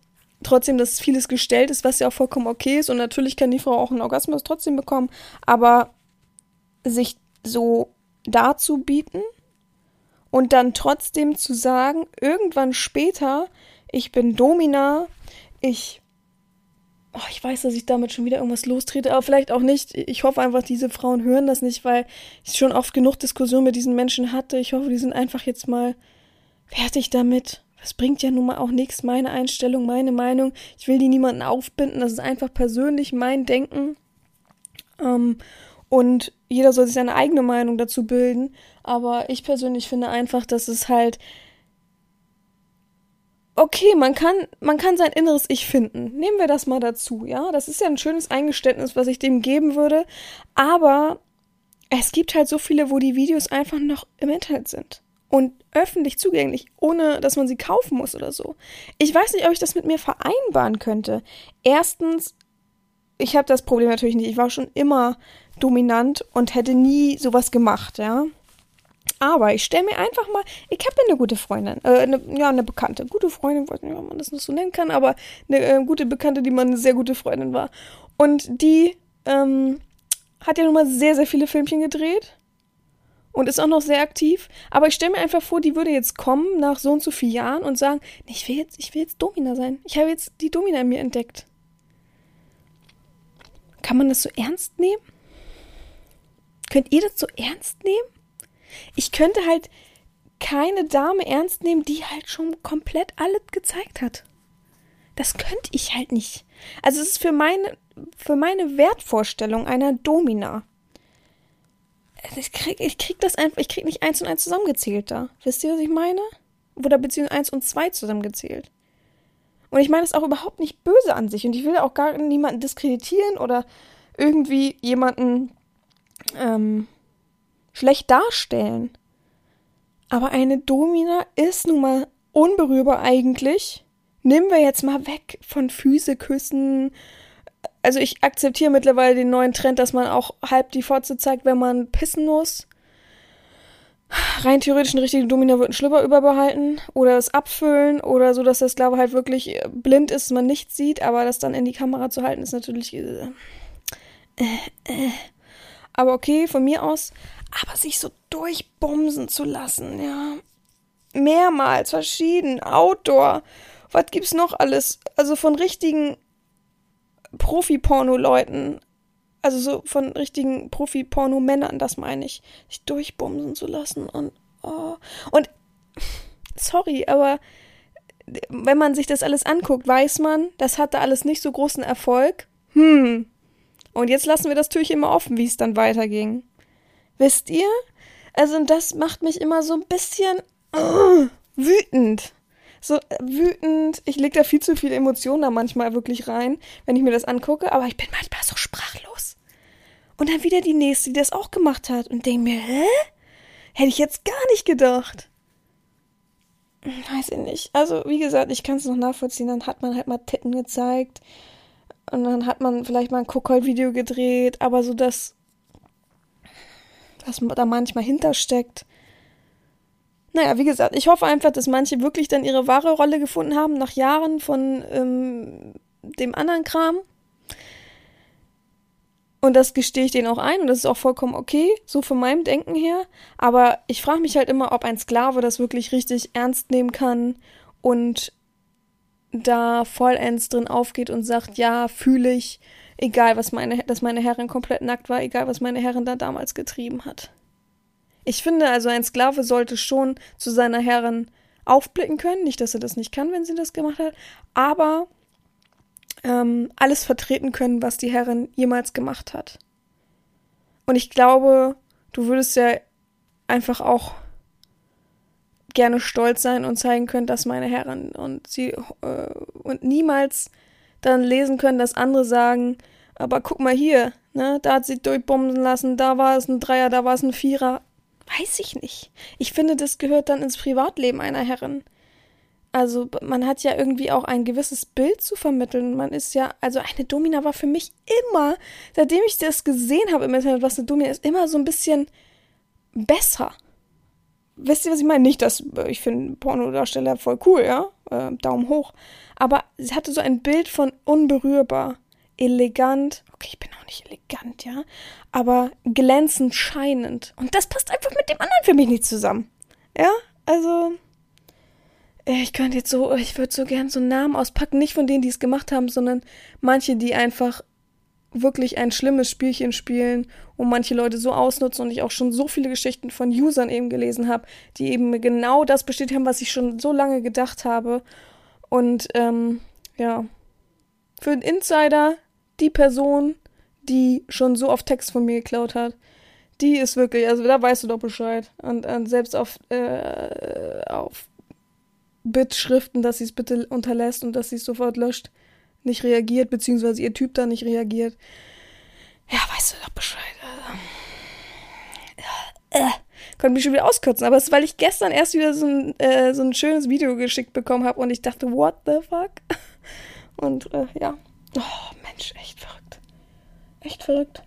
trotzdem, dass vieles gestellt ist, was ja auch vollkommen okay ist. Und natürlich kann die Frau auch einen Orgasmus trotzdem bekommen. Aber sich so darzubieten und dann trotzdem zu sagen, irgendwann später, ich bin Domina, ich oh, ich weiß, dass ich damit schon wieder irgendwas lostrete, aber vielleicht auch nicht. Ich hoffe einfach, diese Frauen hören das nicht, weil ich schon oft genug Diskussionen mit diesen Menschen hatte. Ich hoffe, die sind einfach jetzt mal fertig damit. Das bringt ja nun mal auch nichts, meine Einstellung, meine Meinung. Ich will die niemanden aufbinden. Das ist einfach persönlich mein Denken. Ähm, und jeder soll sich seine eigene Meinung dazu bilden. Aber ich persönlich finde einfach, dass es halt okay, man kann, man kann sein inneres Ich finden. Nehmen wir das mal dazu, ja? Das ist ja ein schönes Eingeständnis, was ich dem geben würde. Aber es gibt halt so viele, wo die Videos einfach noch im Internet sind. Und öffentlich zugänglich, ohne dass man sie kaufen muss oder so. Ich weiß nicht, ob ich das mit mir vereinbaren könnte. Erstens, ich habe das Problem natürlich nicht. Ich war schon immer dominant und hätte nie sowas gemacht, ja. Aber ich stelle mir einfach mal, ich habe eine gute Freundin, äh, eine, ja, eine Bekannte, gute Freundin, weiß nicht, ob man das noch so nennen kann, aber eine äh, gute Bekannte, die mal eine sehr gute Freundin war. Und die ähm, hat ja nun mal sehr, sehr viele Filmchen gedreht und ist auch noch sehr aktiv. Aber ich stelle mir einfach vor, die würde jetzt kommen nach so und so vielen Jahren und sagen, nee, ich will jetzt, ich will jetzt Domina sein. Ich habe jetzt die Domina in mir entdeckt. Kann man das so ernst nehmen? Könnt ihr das so ernst nehmen? Ich könnte halt keine Dame ernst nehmen, die halt schon komplett alles gezeigt hat. Das könnte ich halt nicht. Also es ist für meine, für meine Wertvorstellung einer Domina. Ich krieg, ich krieg das einfach, ich krieg nicht eins und eins zusammengezählt da. Wisst ihr, was ich meine? Oder beziehungsweise eins und zwei zusammengezählt. Und ich meine das auch überhaupt nicht böse an sich. Und ich will auch gar niemanden diskreditieren oder irgendwie jemanden ähm, schlecht darstellen. Aber eine Domina ist nun mal unberührbar eigentlich. Nehmen wir jetzt mal weg von Füße küssen. Also ich akzeptiere mittlerweile den neuen Trend, dass man auch halb die Fotze zeigt, wenn man pissen muss. Rein theoretisch eine richtige Domina wird einen Schlüpper überbehalten oder es abfüllen oder so, dass der Sklave halt wirklich blind ist, man nichts sieht, aber das dann in die Kamera zu halten, ist natürlich. Äh, äh, äh. Aber okay, von mir aus. Aber sich so durchbumsen zu lassen, ja. Mehrmals, verschieden, Outdoor. Was gibt's noch alles? Also von richtigen Profi-Porno-Leuten. Also so von richtigen Profi-Porno-Männern, das meine ich. Sich durchbumsen zu lassen und. Oh. Und. Sorry, aber wenn man sich das alles anguckt, weiß man, das hatte alles nicht so großen Erfolg. Hm. Und jetzt lassen wir das Türchen mal offen, wie es dann weiterging. Wisst ihr? Also das macht mich immer so ein bisschen uh, wütend. So äh, wütend. Ich lege da viel zu viele Emotionen da manchmal wirklich rein, wenn ich mir das angucke, aber ich bin manchmal so sprachlos. Und dann wieder die nächste, die das auch gemacht hat und denke mir, hä? Hätte ich jetzt gar nicht gedacht. Weiß ich nicht. Also, wie gesagt, ich kann es noch nachvollziehen. Dann hat man halt mal Titten gezeigt. Und dann hat man vielleicht mal ein Kuckold-Video gedreht. Aber so das was da manchmal hintersteckt. Naja, wie gesagt, ich hoffe einfach, dass manche wirklich dann ihre wahre Rolle gefunden haben, nach Jahren von ähm, dem anderen Kram. Und das gestehe ich denen auch ein und das ist auch vollkommen okay, so von meinem Denken her. Aber ich frage mich halt immer, ob ein Sklave das wirklich richtig ernst nehmen kann und da vollends drin aufgeht und sagt, ja, fühle ich, Egal, was meine, dass meine Herrin komplett nackt war, egal, was meine Herrin da damals getrieben hat. Ich finde also, ein Sklave sollte schon zu seiner Herrin aufblicken können. Nicht, dass er das nicht kann, wenn sie das gemacht hat, aber ähm, alles vertreten können, was die Herrin jemals gemacht hat. Und ich glaube, du würdest ja einfach auch gerne stolz sein und zeigen können, dass meine Herren und sie äh, und niemals dann lesen können, dass andere sagen, aber guck mal hier, ne, da hat sie durchbomben lassen, da war es ein Dreier, da war es ein Vierer. Weiß ich nicht. Ich finde, das gehört dann ins Privatleben einer Herrin. Also man hat ja irgendwie auch ein gewisses Bild zu vermitteln. Man ist ja, also eine Domina war für mich immer, seitdem ich das gesehen habe im Internet, was eine Domina ist, immer so ein bisschen besser. Wisst ihr, was ich meine? Nicht, dass äh, ich finde Pornodarsteller voll cool, ja? Äh, Daumen hoch. Aber sie hatte so ein Bild von unberührbar, elegant. Okay, ich bin auch nicht elegant, ja? Aber glänzend, scheinend. Und das passt einfach mit dem anderen für mich nicht zusammen. Ja? Also, äh, ich könnte jetzt so, ich würde so gern so Namen auspacken, nicht von denen, die es gemacht haben, sondern manche, die einfach wirklich ein schlimmes Spielchen spielen und manche Leute so ausnutzen und ich auch schon so viele Geschichten von Usern eben gelesen habe, die eben genau das bestätigt haben, was ich schon so lange gedacht habe. Und ähm, ja, für den Insider, die Person, die schon so oft Text von mir geklaut hat, die ist wirklich, also da weißt du doch Bescheid. Und, und selbst auf, äh, auf Bittschriften, dass sie es bitte unterlässt und dass sie es sofort löscht, nicht reagiert, beziehungsweise ihr Typ da nicht reagiert. Ja, weißt du doch Bescheid. Also. Äh, konnte mich schon wieder auskürzen, aber es ist, weil ich gestern erst wieder so ein, äh, so ein schönes Video geschickt bekommen habe und ich dachte, what the fuck? Und äh, ja. Oh, Mensch, echt verrückt. Echt verrückt.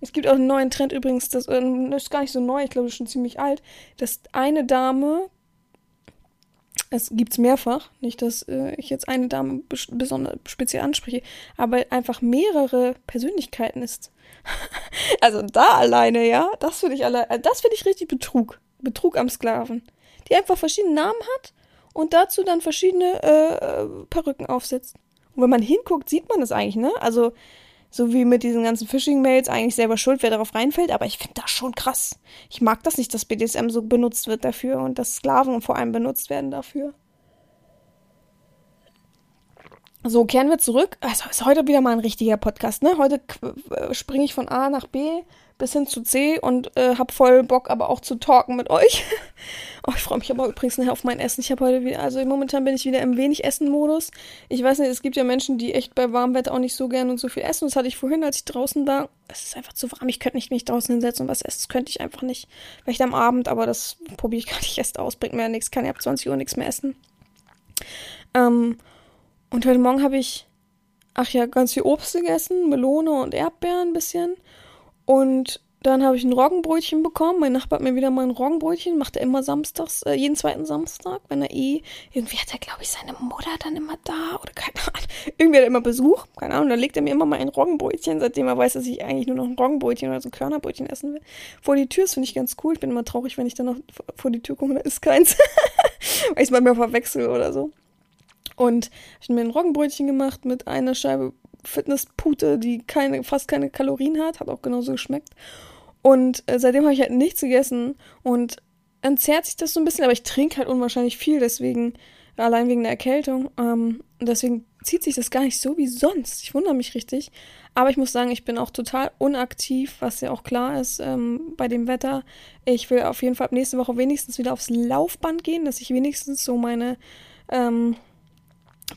Es gibt auch einen neuen Trend übrigens, das, äh, das ist gar nicht so neu, ich glaube, das ist schon ziemlich alt, dass eine Dame es gibt es mehrfach, nicht, dass äh, ich jetzt eine Dame besonders speziell anspreche, aber einfach mehrere Persönlichkeiten ist. also da alleine, ja, das finde ich alle, äh, das finde ich richtig Betrug. Betrug am Sklaven. Die einfach verschiedene Namen hat und dazu dann verschiedene äh, Perücken aufsetzt. Und wenn man hinguckt, sieht man das eigentlich, ne? Also so wie mit diesen ganzen Phishing-Mails eigentlich selber schuld, wer darauf reinfällt, aber ich finde das schon krass. Ich mag das nicht, dass BDSM so benutzt wird dafür und dass Sklaven vor allem benutzt werden dafür. So, kehren wir zurück. Also ist heute wieder mal ein richtiger Podcast, ne? Heute äh, springe ich von A nach B bis hin zu C und äh, hab voll Bock, aber auch zu talken mit euch. oh, ich freue mich aber übrigens nachher auf mein Essen. Ich habe heute wieder, also momentan bin ich wieder im wenig Essen-Modus. Ich weiß nicht, es gibt ja Menschen, die echt bei warmem Wetter auch nicht so gerne und so viel essen. Das hatte ich vorhin, als ich draußen war. Es ist einfach zu warm. Ich könnte nicht mich draußen hinsetzen und was essen. Das könnte ich einfach nicht. Vielleicht am Abend, aber das probiere ich gar nicht erst aus. Bringt mir ja nichts. Kann ja ab 20 Uhr nichts mehr essen. Ähm, und heute Morgen habe ich, ach ja, ganz viel Obst gegessen, Melone und Erdbeeren ein bisschen. Und dann habe ich ein Roggenbrötchen bekommen. Mein Nachbar hat mir wieder mal ein Roggenbrötchen, macht er immer samstags, äh, jeden zweiten Samstag, wenn er eh, irgendwie hat er, glaube ich, seine Mutter dann immer da oder keine Ahnung. Irgendwie hat er immer Besuch, keine Ahnung, dann legt er mir immer mal ein Roggenbrötchen, seitdem er weiß, dass ich eigentlich nur noch ein Roggenbrötchen oder so ein Körnerbrötchen essen will. Vor die Tür, das finde ich ganz cool. Ich bin immer traurig, wenn ich dann noch vor die Tür komme, da ist keins. Weil ich es manchmal verwechsel oder so. Und ich habe mir ein Roggenbrötchen gemacht mit einer Scheibe Fitnesspute, die keine, fast keine Kalorien hat, hat auch genauso geschmeckt. Und äh, seitdem habe ich halt nichts gegessen und entzerrt sich das so ein bisschen, aber ich trinke halt unwahrscheinlich viel, deswegen, allein wegen der Erkältung. Ähm, deswegen zieht sich das gar nicht so wie sonst. Ich wundere mich richtig. Aber ich muss sagen, ich bin auch total unaktiv, was ja auch klar ist ähm, bei dem Wetter. Ich will auf jeden Fall ab nächste Woche wenigstens wieder aufs Laufband gehen, dass ich wenigstens so meine ähm,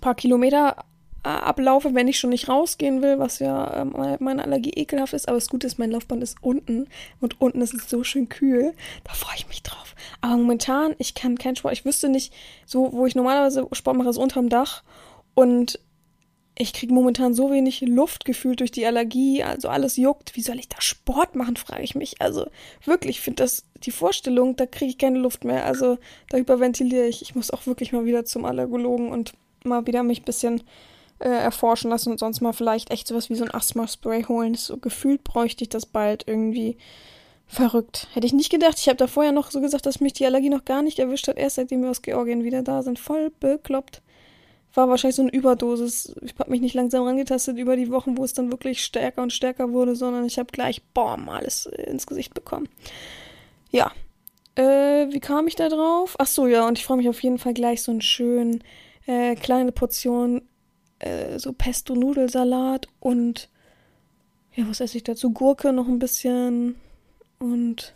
paar Kilometer äh, ablaufe, wenn ich schon nicht rausgehen will, was ja ähm, meine Allergie ekelhaft ist. Aber das Gute ist, mein Laufband ist unten und unten ist es so schön kühl. Da freue ich mich drauf. Aber momentan, ich kann keinen Sport. Ich wüsste nicht, so wo ich normalerweise Sport mache, ist unterm Dach und ich kriege momentan so wenig Luft gefühlt durch die Allergie, also alles juckt. Wie soll ich da Sport machen, frage ich mich. Also wirklich, ich finde das, die Vorstellung, da kriege ich keine Luft mehr. Also da hyperventiliere ich. Ich muss auch wirklich mal wieder zum Allergologen und mal wieder mich ein bisschen äh, erforschen lassen und sonst mal vielleicht echt sowas wie so ein Asthma-Spray holen. So gefühlt bräuchte ich das bald irgendwie. Verrückt. Hätte ich nicht gedacht. Ich habe da vorher noch so gesagt, dass mich die Allergie noch gar nicht erwischt hat, erst seitdem wir aus Georgien wieder da sind. Voll bekloppt. War wahrscheinlich so eine Überdosis. Ich habe mich nicht langsam rangetastet über die Wochen, wo es dann wirklich stärker und stärker wurde, sondern ich habe gleich, boom, alles ins Gesicht bekommen. Ja. Äh, wie kam ich da drauf? Ach so, ja, und ich freue mich auf jeden Fall gleich so einen schönen äh, kleine Portion äh, so Pesto-Nudelsalat und ja, was esse ich dazu? Gurke, noch ein bisschen und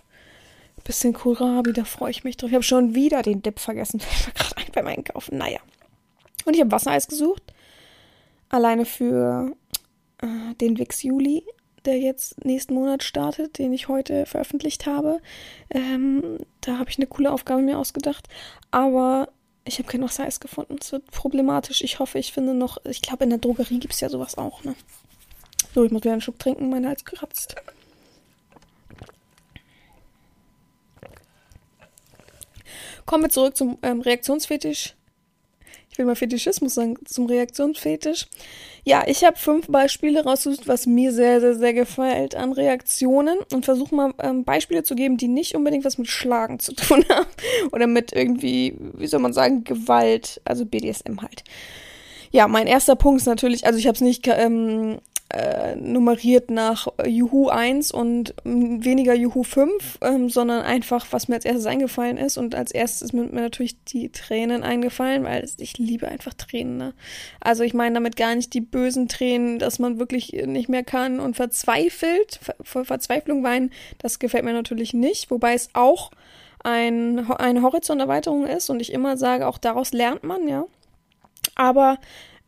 ein bisschen Kohlrabi, da freue ich mich drauf. Ich habe schon wieder den Dip vergessen, fällt mir gerade ein beim Einkaufen. Naja. Und ich habe Wassereis gesucht. Alleine für äh, den Wix Juli, der jetzt nächsten Monat startet, den ich heute veröffentlicht habe. Ähm, da habe ich eine coole Aufgabe mir ausgedacht. Aber ich habe kein Wassereis gefunden. Es wird problematisch. Ich hoffe, ich finde noch. Ich glaube, in der Drogerie gibt es ja sowas auch, ne? So, ich muss wieder einen Schluck trinken, mein Hals kratzt. Kommen wir zurück zum ähm, Reaktionsfetisch. Ich will mal Fetischismus sagen, zum Reaktionsfetisch. Ja, ich habe fünf Beispiele rausgesucht, was mir sehr, sehr, sehr gefällt an Reaktionen und versuche mal ähm, Beispiele zu geben, die nicht unbedingt was mit Schlagen zu tun haben oder mit irgendwie, wie soll man sagen, Gewalt, also BDSM halt. Ja, mein erster Punkt ist natürlich, also ich habe es nicht ähm, äh, nummeriert nach Juhu 1 und weniger Juhu 5, ähm, sondern einfach, was mir als erstes eingefallen ist. Und als erstes mir, mir natürlich die Tränen eingefallen, weil ich liebe einfach Tränen. Ne? Also ich meine damit gar nicht die bösen Tränen, dass man wirklich nicht mehr kann und verzweifelt, vor Verzweiflung weinen. Das gefällt mir natürlich nicht, wobei es auch ein, eine Horizonterweiterung ist und ich immer sage, auch daraus lernt man, ja. Aber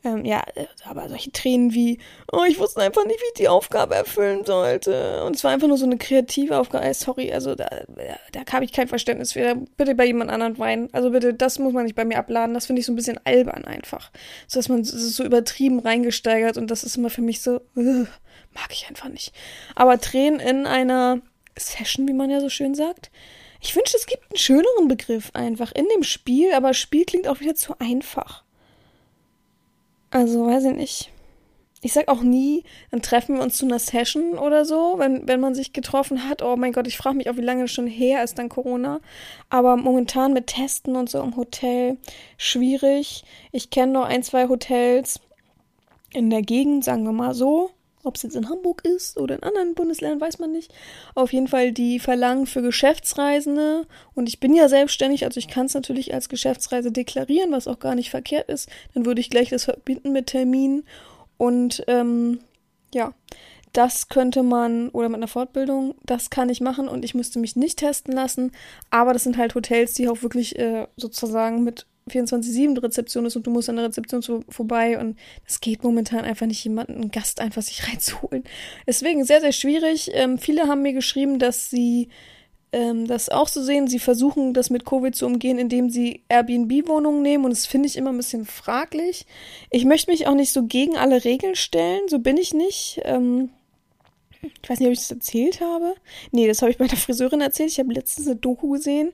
ähm, ja, äh, aber solche Tränen wie, oh, ich wusste einfach nicht, wie ich die Aufgabe erfüllen sollte. Und es war einfach nur so eine kreative Aufgabe. Äh, sorry, also da, da habe ich kein Verständnis für. Bitte bei jemand anderen weinen. Also bitte, das muss man nicht bei mir abladen. Das finde ich so ein bisschen albern einfach. So dass man es so übertrieben reingesteigert und das ist immer für mich so, uh, mag ich einfach nicht. Aber Tränen in einer Session, wie man ja so schön sagt. Ich wünschte, es gibt einen schöneren Begriff einfach in dem Spiel, aber Spiel klingt auch wieder zu einfach. Also, weiß ich nicht. Ich sag auch nie, dann treffen wir uns zu einer Session oder so, wenn, wenn man sich getroffen hat. Oh mein Gott, ich frage mich auch, wie lange schon her ist, dann Corona. Aber momentan mit Testen und so im Hotel schwierig. Ich kenne noch ein, zwei Hotels in der Gegend, sagen wir mal so. Ob es jetzt in Hamburg ist oder in anderen Bundesländern, weiß man nicht. Auf jeden Fall, die verlangen für Geschäftsreisende. Und ich bin ja selbstständig, also ich kann es natürlich als Geschäftsreise deklarieren, was auch gar nicht verkehrt ist. Dann würde ich gleich das verbinden mit Termin. Und ähm, ja, das könnte man, oder mit einer Fortbildung, das kann ich machen und ich müsste mich nicht testen lassen. Aber das sind halt Hotels, die auch wirklich äh, sozusagen mit 24-7 Rezeption ist und du musst an der Rezeption zu, vorbei und es geht momentan einfach nicht jemanden, einen Gast einfach sich reinzuholen. Deswegen sehr, sehr schwierig. Ähm, viele haben mir geschrieben, dass sie ähm, das auch so sehen. Sie versuchen das mit Covid zu umgehen, indem sie Airbnb-Wohnungen nehmen und das finde ich immer ein bisschen fraglich. Ich möchte mich auch nicht so gegen alle Regeln stellen, so bin ich nicht. Ähm, ich weiß nicht, ob ich das erzählt habe. Nee, das habe ich bei der Friseurin erzählt. Ich habe letztens eine Doku gesehen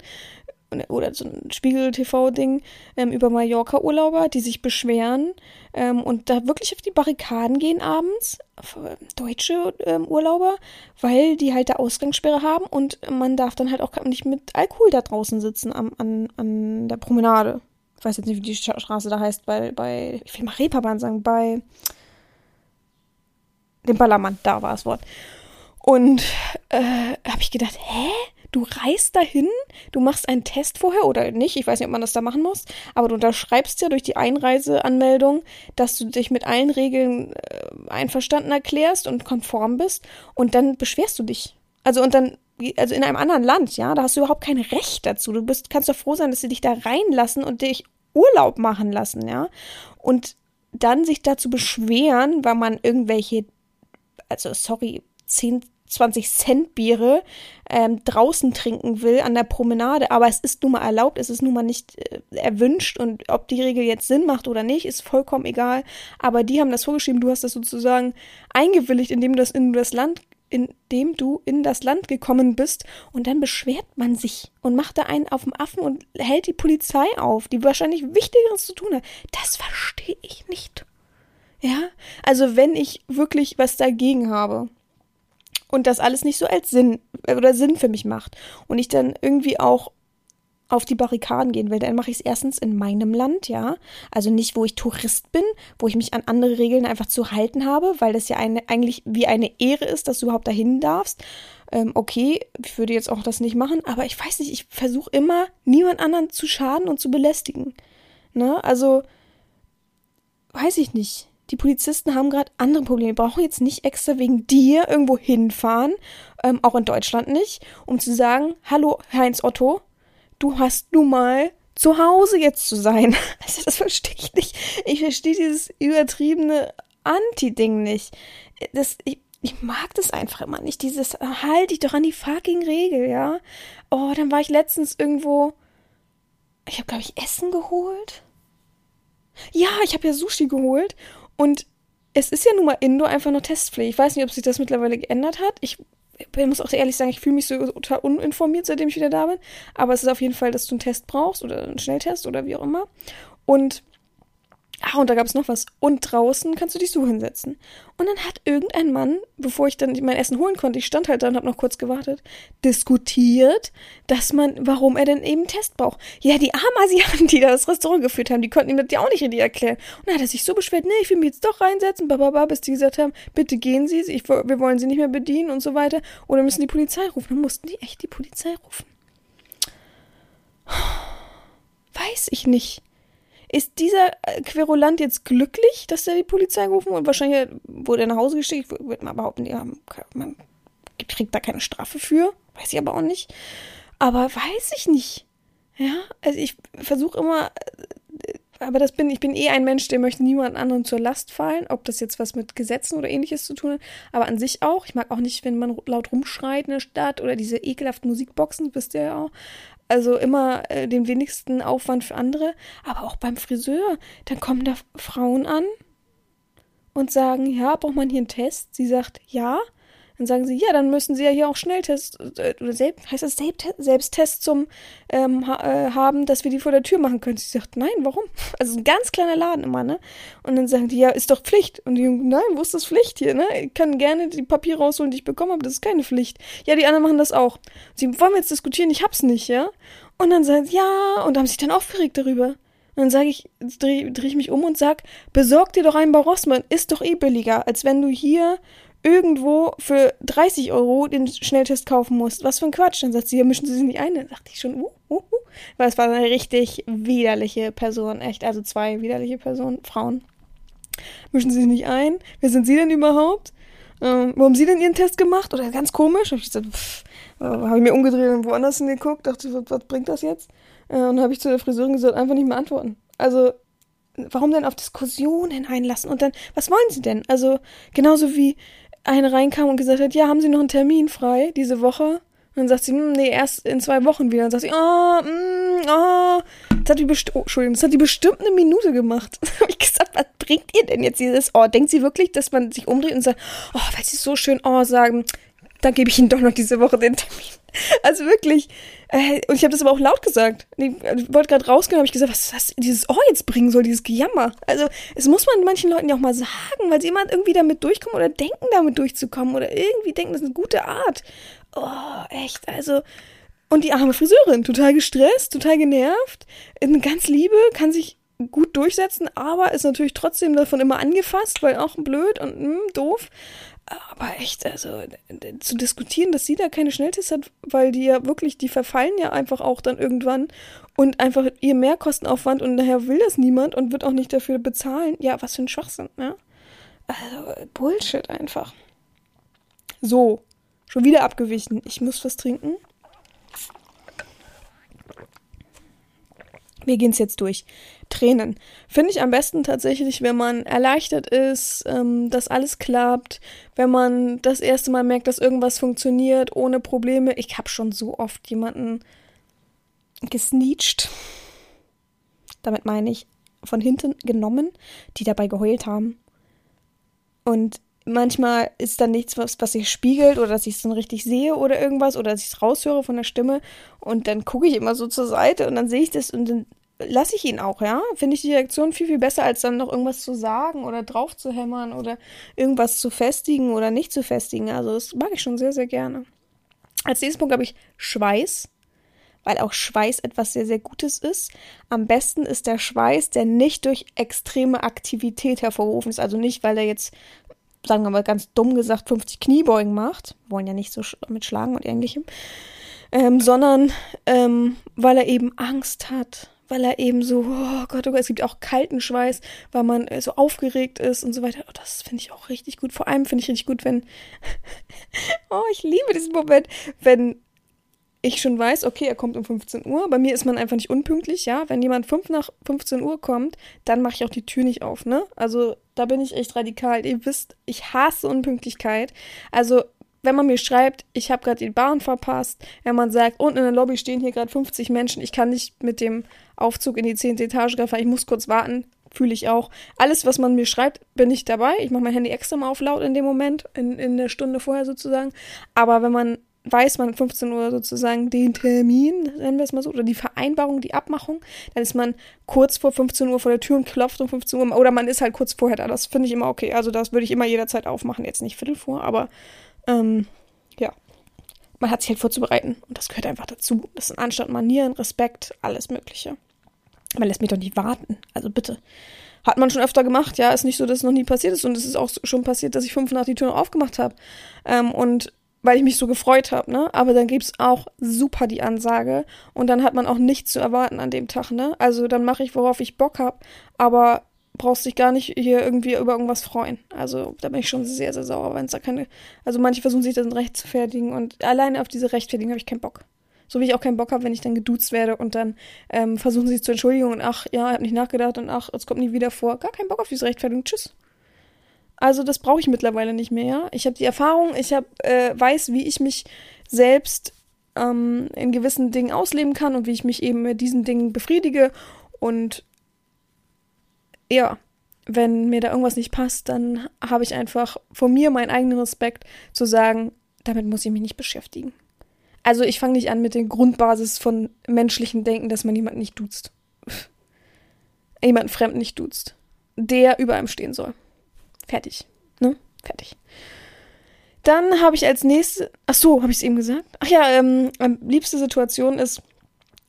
oder so ein Spiegel-TV-Ding ähm, über Mallorca-Urlauber, die sich beschweren ähm, und da wirklich auf die Barrikaden gehen abends, äh, deutsche ähm, Urlauber, weil die halt da Ausgangssperre haben und man darf dann halt auch nicht mit Alkohol da draußen sitzen am, an, an der Promenade. Ich weiß jetzt nicht, wie die Straße da heißt, bei, bei ich will mal Reeperbahn sagen, bei dem Ballermann, da war das Wort. Und äh, habe ich gedacht, hä? Du reist dahin, du machst einen Test vorher oder nicht, ich weiß nicht, ob man das da machen muss, aber du unterschreibst ja durch die Einreiseanmeldung, dass du dich mit allen Regeln äh, einverstanden erklärst und konform bist und dann beschwerst du dich. Also und dann also in einem anderen Land, ja, da hast du überhaupt kein Recht dazu. Du bist kannst doch froh sein, dass sie dich da reinlassen und dich Urlaub machen lassen, ja? Und dann sich dazu beschweren, weil man irgendwelche also sorry, 10 20 Cent Biere ähm, draußen trinken will an der Promenade, aber es ist nun mal erlaubt, es ist nun mal nicht äh, erwünscht und ob die Regel jetzt Sinn macht oder nicht, ist vollkommen egal. Aber die haben das vorgeschrieben, du hast das sozusagen eingewilligt, indem du das in das Land indem du in das Land gekommen bist und dann beschwert man sich und macht da einen auf dem Affen und hält die Polizei auf, die wahrscheinlich Wichtigeres zu tun hat. Das verstehe ich nicht. Ja, also wenn ich wirklich was dagegen habe, und das alles nicht so als Sinn äh, oder Sinn für mich macht und ich dann irgendwie auch auf die Barrikaden gehen will, dann mache ich es erstens in meinem Land, ja, also nicht, wo ich Tourist bin, wo ich mich an andere Regeln einfach zu halten habe, weil das ja eine, eigentlich wie eine Ehre ist, dass du überhaupt dahin darfst. Ähm, okay, ich würde jetzt auch das nicht machen, aber ich weiß nicht, ich versuche immer, niemand anderen zu schaden und zu belästigen. Ne? Also, weiß ich nicht die Polizisten haben gerade andere Probleme. Die brauchen jetzt nicht extra wegen dir irgendwo hinfahren, ähm, auch in Deutschland nicht, um zu sagen, hallo Heinz Otto, du hast nun mal zu Hause jetzt zu sein. Also das verstehe ich nicht. Ich verstehe dieses übertriebene Anti-Ding nicht. Das, ich, ich mag das einfach immer nicht. Dieses, halt dich doch an die fucking Regel, ja. Oh, dann war ich letztens irgendwo. Ich habe, glaube ich, Essen geholt. Ja, ich habe ja Sushi geholt. Und es ist ja nun mal Indo einfach nur Testpflicht. Ich weiß nicht, ob sich das mittlerweile geändert hat. Ich muss auch ehrlich sagen, ich fühle mich so total uninformiert, seitdem ich wieder da bin. Aber es ist auf jeden Fall, dass du einen Test brauchst oder einen Schnelltest oder wie auch immer. Und Ah, und da gab es noch was. Und draußen kannst du dich so hinsetzen. Und dann hat irgendein Mann, bevor ich dann mein Essen holen konnte, ich stand halt da und habe noch kurz gewartet, diskutiert, dass man, warum er denn eben Test braucht. Ja, die armen Asiaten, die da das Restaurant geführt haben, die konnten ihm das ja auch nicht richtig erklären. Und dann hat er sich so beschwert, nee, ich will mich jetzt doch reinsetzen, bababa, bis die gesagt haben, bitte gehen Sie, ich, wir wollen Sie nicht mehr bedienen und so weiter. Oder müssen die Polizei rufen. Dann mussten die echt die Polizei rufen. Weiß ich nicht. Ist dieser äh, Querulant jetzt glücklich, dass er die Polizei gerufen und wahrscheinlich wurde er nach Hause geschickt? Ich würde mal behaupten, ja, man kriegt da keine Strafe für. Weiß ich aber auch nicht. Aber weiß ich nicht. Ja, also ich versuche immer, äh, aber das bin, ich bin eh ein Mensch, der möchte niemand anderen zur Last fallen, ob das jetzt was mit Gesetzen oder ähnliches zu tun hat, aber an sich auch. Ich mag auch nicht, wenn man laut rumschreit in der Stadt oder diese ekelhaften Musikboxen, wisst ihr ja auch. Also immer äh, den wenigsten Aufwand für andere. Aber auch beim Friseur. Dann kommen da Frauen an und sagen, ja, braucht man hier einen Test? Sie sagt, ja. Dann sagen sie, ja, dann müssen sie ja hier auch Schnelltest äh, oder selbst, heißt das Selbsttest, Selbsttest zum ähm, ha äh, haben, dass wir die vor der Tür machen können. Sie sagt, nein, warum? Also ein ganz kleiner Laden immer, ne? Und dann sagen die, ja, ist doch Pflicht. Und die Jungen, nein, wo ist das Pflicht hier, ne? Ich kann gerne die Papiere rausholen, die ich bekommen habe, das ist keine Pflicht. Ja, die anderen machen das auch. Sie wollen jetzt diskutieren, ich hab's nicht, ja? Und dann sagen sie, ja, und haben sich dann aufgeregt darüber. Und dann sage ich, drehe dreh ich mich um und sag, besorg dir doch einen bei Rossmann, ist doch eh billiger, als wenn du hier irgendwo für 30 Euro den Schnelltest kaufen musst. Was für ein Quatsch. Dann sagt sie, ja, mischen Sie sich nicht ein. Dann dachte ich schon, uh, uh, uh. Weil es war eine richtig widerliche Person, echt. Also zwei widerliche Personen, Frauen. Mischen Sie sich nicht ein. Wer sind Sie denn überhaupt? Ähm, wo haben Sie denn Ihren Test gemacht? Oder ganz komisch. Hab ich gesagt, äh, habe ich mir umgedreht und woanders hingeguckt, dachte, was, was bringt das jetzt? Äh, und habe ich zu der Friseurin gesagt, einfach nicht mehr antworten. Also, warum denn auf Diskussionen einlassen? Und dann, was wollen Sie denn? Also, genauso wie eine reinkam und gesagt hat, ja, haben Sie noch einen Termin frei diese Woche? Und dann sagt sie, hm, nee, erst in zwei Wochen wieder. Und dann sagt sie, oh, mm, oh. Das hat die bestimmt, oh, Entschuldigung, das hat die bestimmt eine Minute gemacht. habe ich gesagt, was bringt ihr denn jetzt dieses Oh? Denkt sie wirklich, dass man sich umdreht und sagt, oh, weil sie so schön Oh sagen, dann gebe ich Ihnen doch noch diese Woche den Termin. Also wirklich. Äh, und ich habe das aber auch laut gesagt. Ich wollte gerade rausgehen, habe ich gesagt, was, was dieses Ohr jetzt bringen soll, dieses Gejammer. Also, es muss man manchen Leuten ja auch mal sagen, weil sie immer irgendwie damit durchkommen oder denken, damit durchzukommen oder irgendwie denken, das ist eine gute Art. Oh, echt. Also, und die arme Friseurin, total gestresst, total genervt, ganz liebe, kann sich gut durchsetzen, aber ist natürlich trotzdem davon immer angefasst, weil auch blöd und mh, hm, doof. Aber echt, also zu diskutieren, dass sie da keine Schnelltests hat, weil die ja wirklich, die verfallen ja einfach auch dann irgendwann und einfach ihr Mehrkostenaufwand und daher will das niemand und wird auch nicht dafür bezahlen. Ja, was für ein Schwachsinn, ne? Also Bullshit einfach. So, schon wieder abgewichen. Ich muss was trinken. Wir gehen es jetzt durch. Tränen. Finde ich am besten tatsächlich, wenn man erleichtert ist, ähm, dass alles klappt, wenn man das erste Mal merkt, dass irgendwas funktioniert ohne Probleme. Ich habe schon so oft jemanden gesneecht. Damit meine ich von hinten genommen, die dabei geheult haben. Und manchmal ist dann nichts, was, was sich spiegelt oder dass ich es dann richtig sehe oder irgendwas oder dass ich es raushöre von der Stimme und dann gucke ich immer so zur Seite und dann sehe ich das und dann lasse ich ihn auch, ja. Finde ich die Reaktion viel, viel besser, als dann noch irgendwas zu sagen oder drauf zu hämmern oder irgendwas zu festigen oder nicht zu festigen. Also das mag ich schon sehr, sehr gerne. Als nächsten Punkt habe ich Schweiß, weil auch Schweiß etwas sehr, sehr Gutes ist. Am besten ist der Schweiß, der nicht durch extreme Aktivität hervorgerufen ist. Also nicht, weil er jetzt, sagen wir mal ganz dumm gesagt, 50 Kniebeugen macht. Wollen ja nicht so mit Schlagen und ähnlichem. Ähm, sondern ähm, weil er eben Angst hat, weil er eben so, oh Gott, oh Gott, es gibt auch kalten Schweiß, weil man äh, so aufgeregt ist und so weiter. Oh, das finde ich auch richtig gut. Vor allem finde ich richtig gut, wenn, oh, ich liebe diesen Moment, wenn ich schon weiß, okay, er kommt um 15 Uhr. Bei mir ist man einfach nicht unpünktlich, ja. Wenn jemand 5 nach 15 Uhr kommt, dann mache ich auch die Tür nicht auf, ne? Also da bin ich echt radikal. Ihr wisst, ich hasse Unpünktlichkeit. Also wenn man mir schreibt, ich habe gerade die Bahn verpasst, wenn man sagt, unten in der Lobby stehen hier gerade 50 Menschen, ich kann nicht mit dem Aufzug in die 10. Etage fahren, ich muss kurz warten, fühle ich auch. Alles, was man mir schreibt, bin ich dabei. Ich mache mein Handy extra mal auf laut in dem Moment, in, in der Stunde vorher sozusagen. Aber wenn man weiß man 15 Uhr sozusagen den Termin, nennen wir es mal so, oder die Vereinbarung, die Abmachung, dann ist man kurz vor 15 Uhr vor der Tür und klopft um 15 Uhr, oder man ist halt kurz vorher da. Das finde ich immer okay. Also das würde ich immer jederzeit aufmachen, jetzt nicht Viertel vor, aber ähm, ja, man hat sich halt vorzubereiten und das gehört einfach dazu. Das sind Anstand, Manieren, Respekt, alles Mögliche. Man lässt mich doch nicht warten, also bitte. Hat man schon öfter gemacht, ja, ist nicht so, dass es noch nie passiert ist und es ist auch schon passiert, dass ich fünf nach die Tür noch aufgemacht habe ähm, und weil ich mich so gefreut habe, ne? Aber dann gibt's auch super die Ansage und dann hat man auch nichts zu erwarten an dem Tag, ne? Also dann mache ich, worauf ich Bock hab, aber brauchst dich gar nicht hier irgendwie über irgendwas freuen. Also da bin ich schon sehr, sehr sauer, wenn es da keine. Also manche versuchen sich dann rechtfertigen und alleine auf diese Rechtfertigung habe ich keinen Bock. So wie ich auch keinen Bock habe, wenn ich dann geduzt werde und dann ähm, versuchen sie sich zu entschuldigen und ach, ja, ich habe nicht nachgedacht und ach, es kommt nie wieder vor. Gar keinen Bock auf diese Rechtfertigung. Tschüss. Also das brauche ich mittlerweile nicht mehr. Ja? Ich habe die Erfahrung, ich hab, äh, weiß, wie ich mich selbst ähm, in gewissen Dingen ausleben kann und wie ich mich eben mit diesen Dingen befriedige und ja, wenn mir da irgendwas nicht passt, dann habe ich einfach von mir meinen eigenen Respekt zu sagen, damit muss ich mich nicht beschäftigen. Also ich fange nicht an mit der Grundbasis von menschlichem Denken, dass man jemanden nicht duzt. jemanden Fremden nicht duzt. Der über einem stehen soll. Fertig. Ne? Fertig. Dann habe ich als nächstes. Ach so, habe ich es eben gesagt? Ach ja, ähm, liebste Situation ist,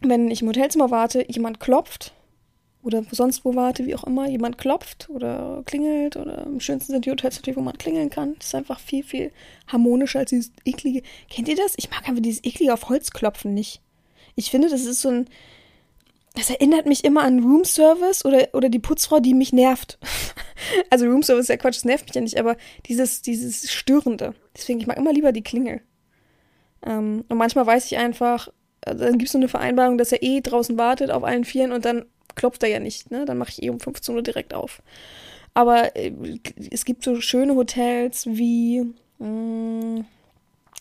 wenn ich im Hotelzimmer warte, jemand klopft oder sonst wo warte, wie auch immer, jemand klopft oder klingelt oder am schönsten sind die Hotels natürlich, wo man klingeln kann. Das ist einfach viel, viel harmonischer als dieses eklige. Kennt ihr das? Ich mag einfach dieses eklige auf Holz klopfen nicht. Ich finde, das ist so ein. Das erinnert mich immer an Roomservice oder, oder die Putzfrau, die mich nervt. also Roomservice ist ja Quatsch, das nervt mich ja nicht, aber dieses, dieses Störende. Deswegen, ich mag immer lieber die Klingel. Ähm, und manchmal weiß ich einfach, also dann gibt es so eine Vereinbarung, dass er eh draußen wartet auf allen Vieren und dann klopft er ja nicht, ne? Dann mache ich eh um 15 Uhr direkt auf. Aber äh, es gibt so schöne Hotels wie, mh, hm,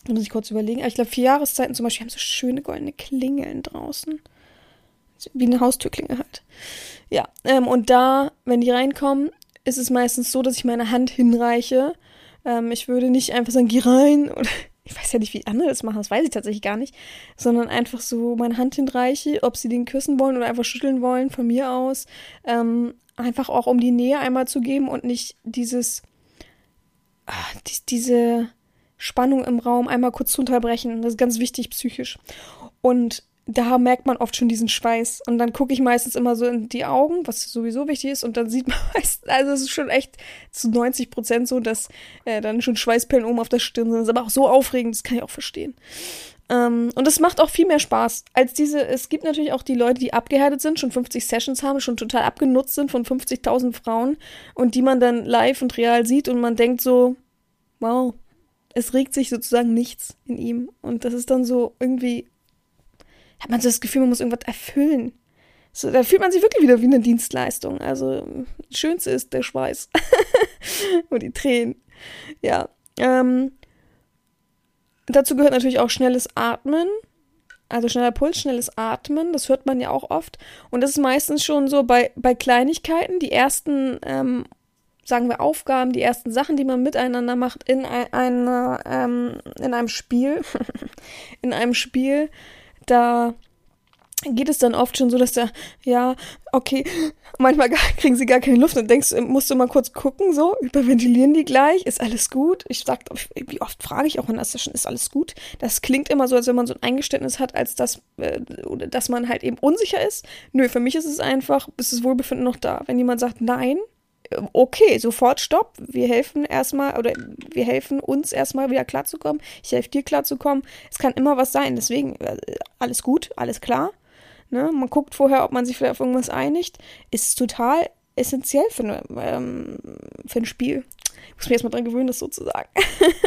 muss ich kurz überlegen, ich glaube, vier Jahreszeiten zum Beispiel haben so schöne goldene Klingeln draußen. Wie eine Haustürklinge halt. Ja, ähm, und da, wenn die reinkommen, ist es meistens so, dass ich meine Hand hinreiche. Ähm, ich würde nicht einfach sagen, geh rein oder ich weiß ja nicht, wie andere das machen, das weiß ich tatsächlich gar nicht, sondern einfach so meine Hand hinreiche, ob sie den küssen wollen oder einfach schütteln wollen, von mir aus. Ähm, einfach auch um die Nähe einmal zu geben und nicht dieses, ach, die, diese Spannung im Raum einmal kurz zu unterbrechen. Das ist ganz wichtig psychisch. Und da merkt man oft schon diesen Schweiß. Und dann gucke ich meistens immer so in die Augen, was sowieso wichtig ist. Und dann sieht man meistens, also es ist schon echt zu 90 Prozent so, dass äh, dann schon Schweißperlen oben auf der Stirn sind. Das ist aber auch so aufregend, das kann ich auch verstehen. Ähm, und es macht auch viel mehr Spaß als diese. Es gibt natürlich auch die Leute, die abgehärtet sind, schon 50 Sessions haben, schon total abgenutzt sind von 50.000 Frauen und die man dann live und real sieht und man denkt so, wow, es regt sich sozusagen nichts in ihm. Und das ist dann so irgendwie hat man so das Gefühl, man muss irgendwas erfüllen. So, da fühlt man sich wirklich wieder wie eine Dienstleistung. Also, das Schönste ist der Schweiß. Und die Tränen. Ja. Ähm, dazu gehört natürlich auch schnelles Atmen. Also schneller Puls, schnelles Atmen, das hört man ja auch oft. Und das ist meistens schon so bei, bei Kleinigkeiten, die ersten, ähm, sagen wir, Aufgaben, die ersten Sachen, die man miteinander macht in, ein, einer, ähm, in einem Spiel. in einem Spiel da geht es dann oft schon so, dass der, ja, okay, manchmal kriegen sie gar keine Luft und denkst, musst du mal kurz gucken, so, überventilieren die gleich, ist alles gut? Ich sag, wie oft frage ich auch in der Session, ist alles gut? Das klingt immer so, als wenn man so ein Eingeständnis hat, als dass, äh, dass man halt eben unsicher ist. Nö, für mich ist es einfach, ist das Wohlbefinden noch da. Wenn jemand sagt Nein, okay, sofort Stopp. Wir helfen erstmal oder wir helfen uns erstmal wieder klarzukommen. Ich helfe dir klarzukommen. Es kann immer was sein. Deswegen äh, alles gut, alles klar. Ne? Man guckt vorher, ob man sich vielleicht auf irgendwas einigt. Ist total essentiell für, eine, ähm, für ein Spiel. Ich muss mich erstmal dran gewöhnen, das so zu sagen.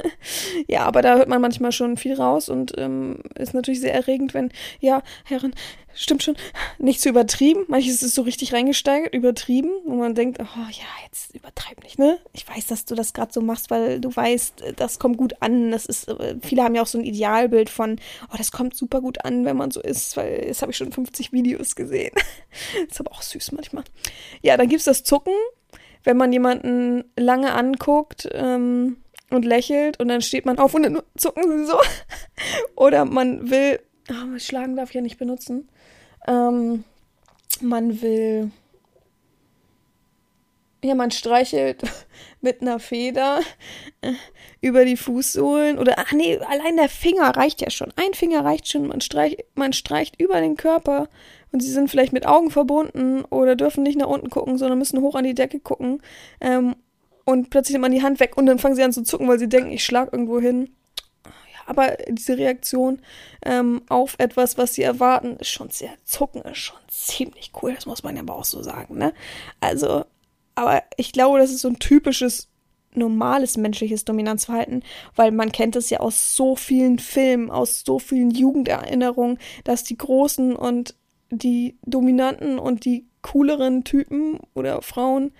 ja, aber da hört man manchmal schon viel raus und ähm, ist natürlich sehr erregend, wenn, ja, Herren, stimmt schon, nicht zu übertrieben. Manches ist so richtig reingesteigert, übertrieben, wo man denkt, oh ja, jetzt übertreib nicht, ne? Ich weiß, dass du das gerade so machst, weil du weißt, das kommt gut an. Das ist, äh, viele haben ja auch so ein Idealbild von, oh, das kommt super gut an, wenn man so ist, weil das habe ich schon 50 Videos gesehen. ist aber auch süß manchmal. Ja, dann gibt's das Zucken wenn man jemanden lange anguckt ähm, und lächelt und dann steht man auf und dann zucken sie so. Oder man will, oh, schlagen darf ich ja nicht benutzen. Ähm, man will, ja, man streichelt mit einer Feder über die Fußsohlen oder, ach nee, allein der Finger reicht ja schon. Ein Finger reicht schon. Man streicht, man streicht über den Körper und sie sind vielleicht mit Augen verbunden oder dürfen nicht nach unten gucken, sondern müssen hoch an die Decke gucken. Ähm, und plötzlich nimmt man die Hand weg und dann fangen sie an zu zucken, weil sie denken, ich schlag irgendwo hin. Ja, aber diese Reaktion ähm, auf etwas, was sie erwarten, ist schon sehr zucken, ist schon ziemlich cool. Das muss man ja aber auch so sagen, ne? Also, aber ich glaube, das ist so ein typisches normales menschliches Dominanzverhalten, weil man kennt es ja aus so vielen Filmen, aus so vielen Jugenderinnerungen, dass die Großen und die dominanten und die cooleren Typen oder Frauen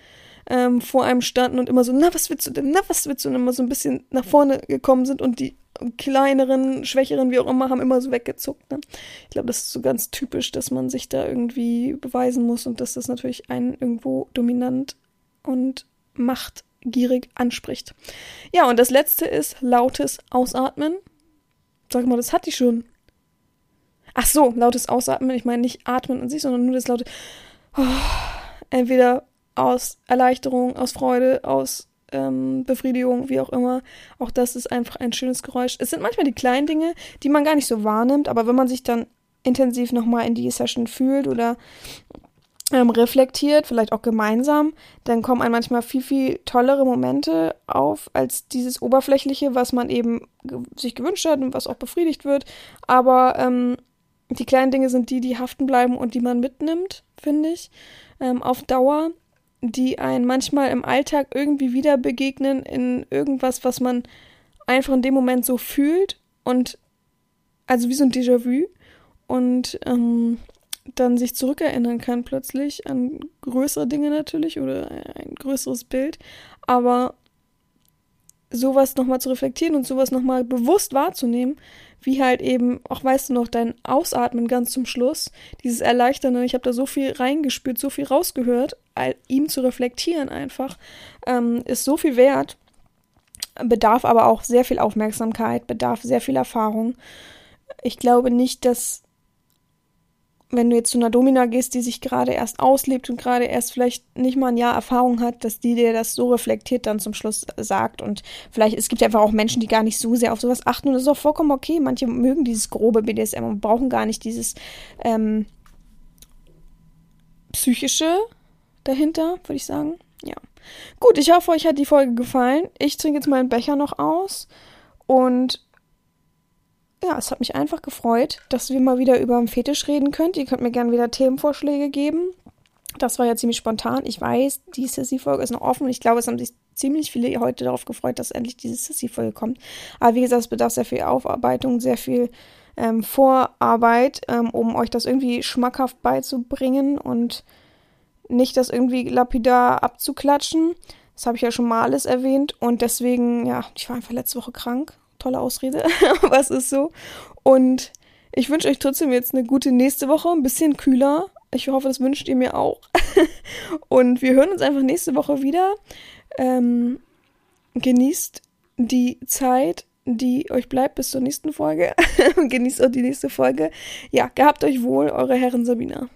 ähm, vor einem standen und immer so, na, was willst du denn, na, was willst du denn, immer so ein bisschen nach vorne gekommen sind und die kleineren, schwächeren, wie auch immer, haben immer so weggezuckt. Ne? Ich glaube, das ist so ganz typisch, dass man sich da irgendwie beweisen muss und dass das natürlich einen irgendwo dominant und machtgierig anspricht. Ja, und das letzte ist lautes Ausatmen. Sag mal, das hatte ich schon. Ach so, lautes Ausatmen. Ich meine nicht atmen an sich, sondern nur das laute. Oh, entweder aus Erleichterung, aus Freude, aus ähm, Befriedigung, wie auch immer. Auch das ist einfach ein schönes Geräusch. Es sind manchmal die kleinen Dinge, die man gar nicht so wahrnimmt, aber wenn man sich dann intensiv nochmal in die Session fühlt oder ähm, reflektiert, vielleicht auch gemeinsam, dann kommen einem manchmal viel, viel tollere Momente auf als dieses Oberflächliche, was man eben sich gewünscht hat und was auch befriedigt wird. Aber ähm, die kleinen Dinge sind die, die haften bleiben und die man mitnimmt, finde ich, ähm, auf Dauer, die einen manchmal im Alltag irgendwie wieder begegnen in irgendwas, was man einfach in dem Moment so fühlt und also wie so ein Déjà-vu und ähm, dann sich zurückerinnern kann plötzlich an größere Dinge natürlich oder ein größeres Bild, aber sowas nochmal zu reflektieren und sowas nochmal bewusst wahrzunehmen, wie halt eben, auch weißt du noch, dein Ausatmen ganz zum Schluss, dieses Erleichternde, ich habe da so viel reingespürt, so viel rausgehört, ihm zu reflektieren einfach, ähm, ist so viel wert, bedarf aber auch sehr viel Aufmerksamkeit, bedarf sehr viel Erfahrung. Ich glaube nicht, dass wenn du jetzt zu einer Domina gehst, die sich gerade erst auslebt und gerade erst vielleicht nicht mal ein Jahr Erfahrung hat, dass die dir das so reflektiert dann zum Schluss sagt. Und vielleicht, es gibt einfach auch Menschen, die gar nicht so sehr auf sowas achten und das ist auch vollkommen okay. Manche mögen dieses grobe BDSM und brauchen gar nicht dieses ähm, psychische dahinter, würde ich sagen. Ja. Gut, ich hoffe, euch hat die Folge gefallen. Ich trinke jetzt meinen Becher noch aus und ja, es hat mich einfach gefreut, dass wir mal wieder über einen Fetisch reden könnt. Ihr könnt mir gerne wieder Themenvorschläge geben. Das war ja ziemlich spontan. Ich weiß, die Sissy-Folge ist noch offen. Ich glaube, es haben sich ziemlich viele heute darauf gefreut, dass endlich diese Sissy-Folge kommt. Aber wie gesagt, es bedarf sehr viel Aufarbeitung, sehr viel ähm, Vorarbeit, ähm, um euch das irgendwie schmackhaft beizubringen und nicht das irgendwie lapidar abzuklatschen. Das habe ich ja schon mal alles erwähnt. Und deswegen, ja, ich war einfach letzte Woche krank tolle Ausrede, aber es ist so. Und ich wünsche euch trotzdem jetzt eine gute nächste Woche, ein bisschen kühler. Ich hoffe, das wünscht ihr mir auch. Und wir hören uns einfach nächste Woche wieder. Ähm, genießt die Zeit, die euch bleibt bis zur nächsten Folge. genießt auch die nächste Folge. Ja, gehabt euch wohl, eure Herren Sabina.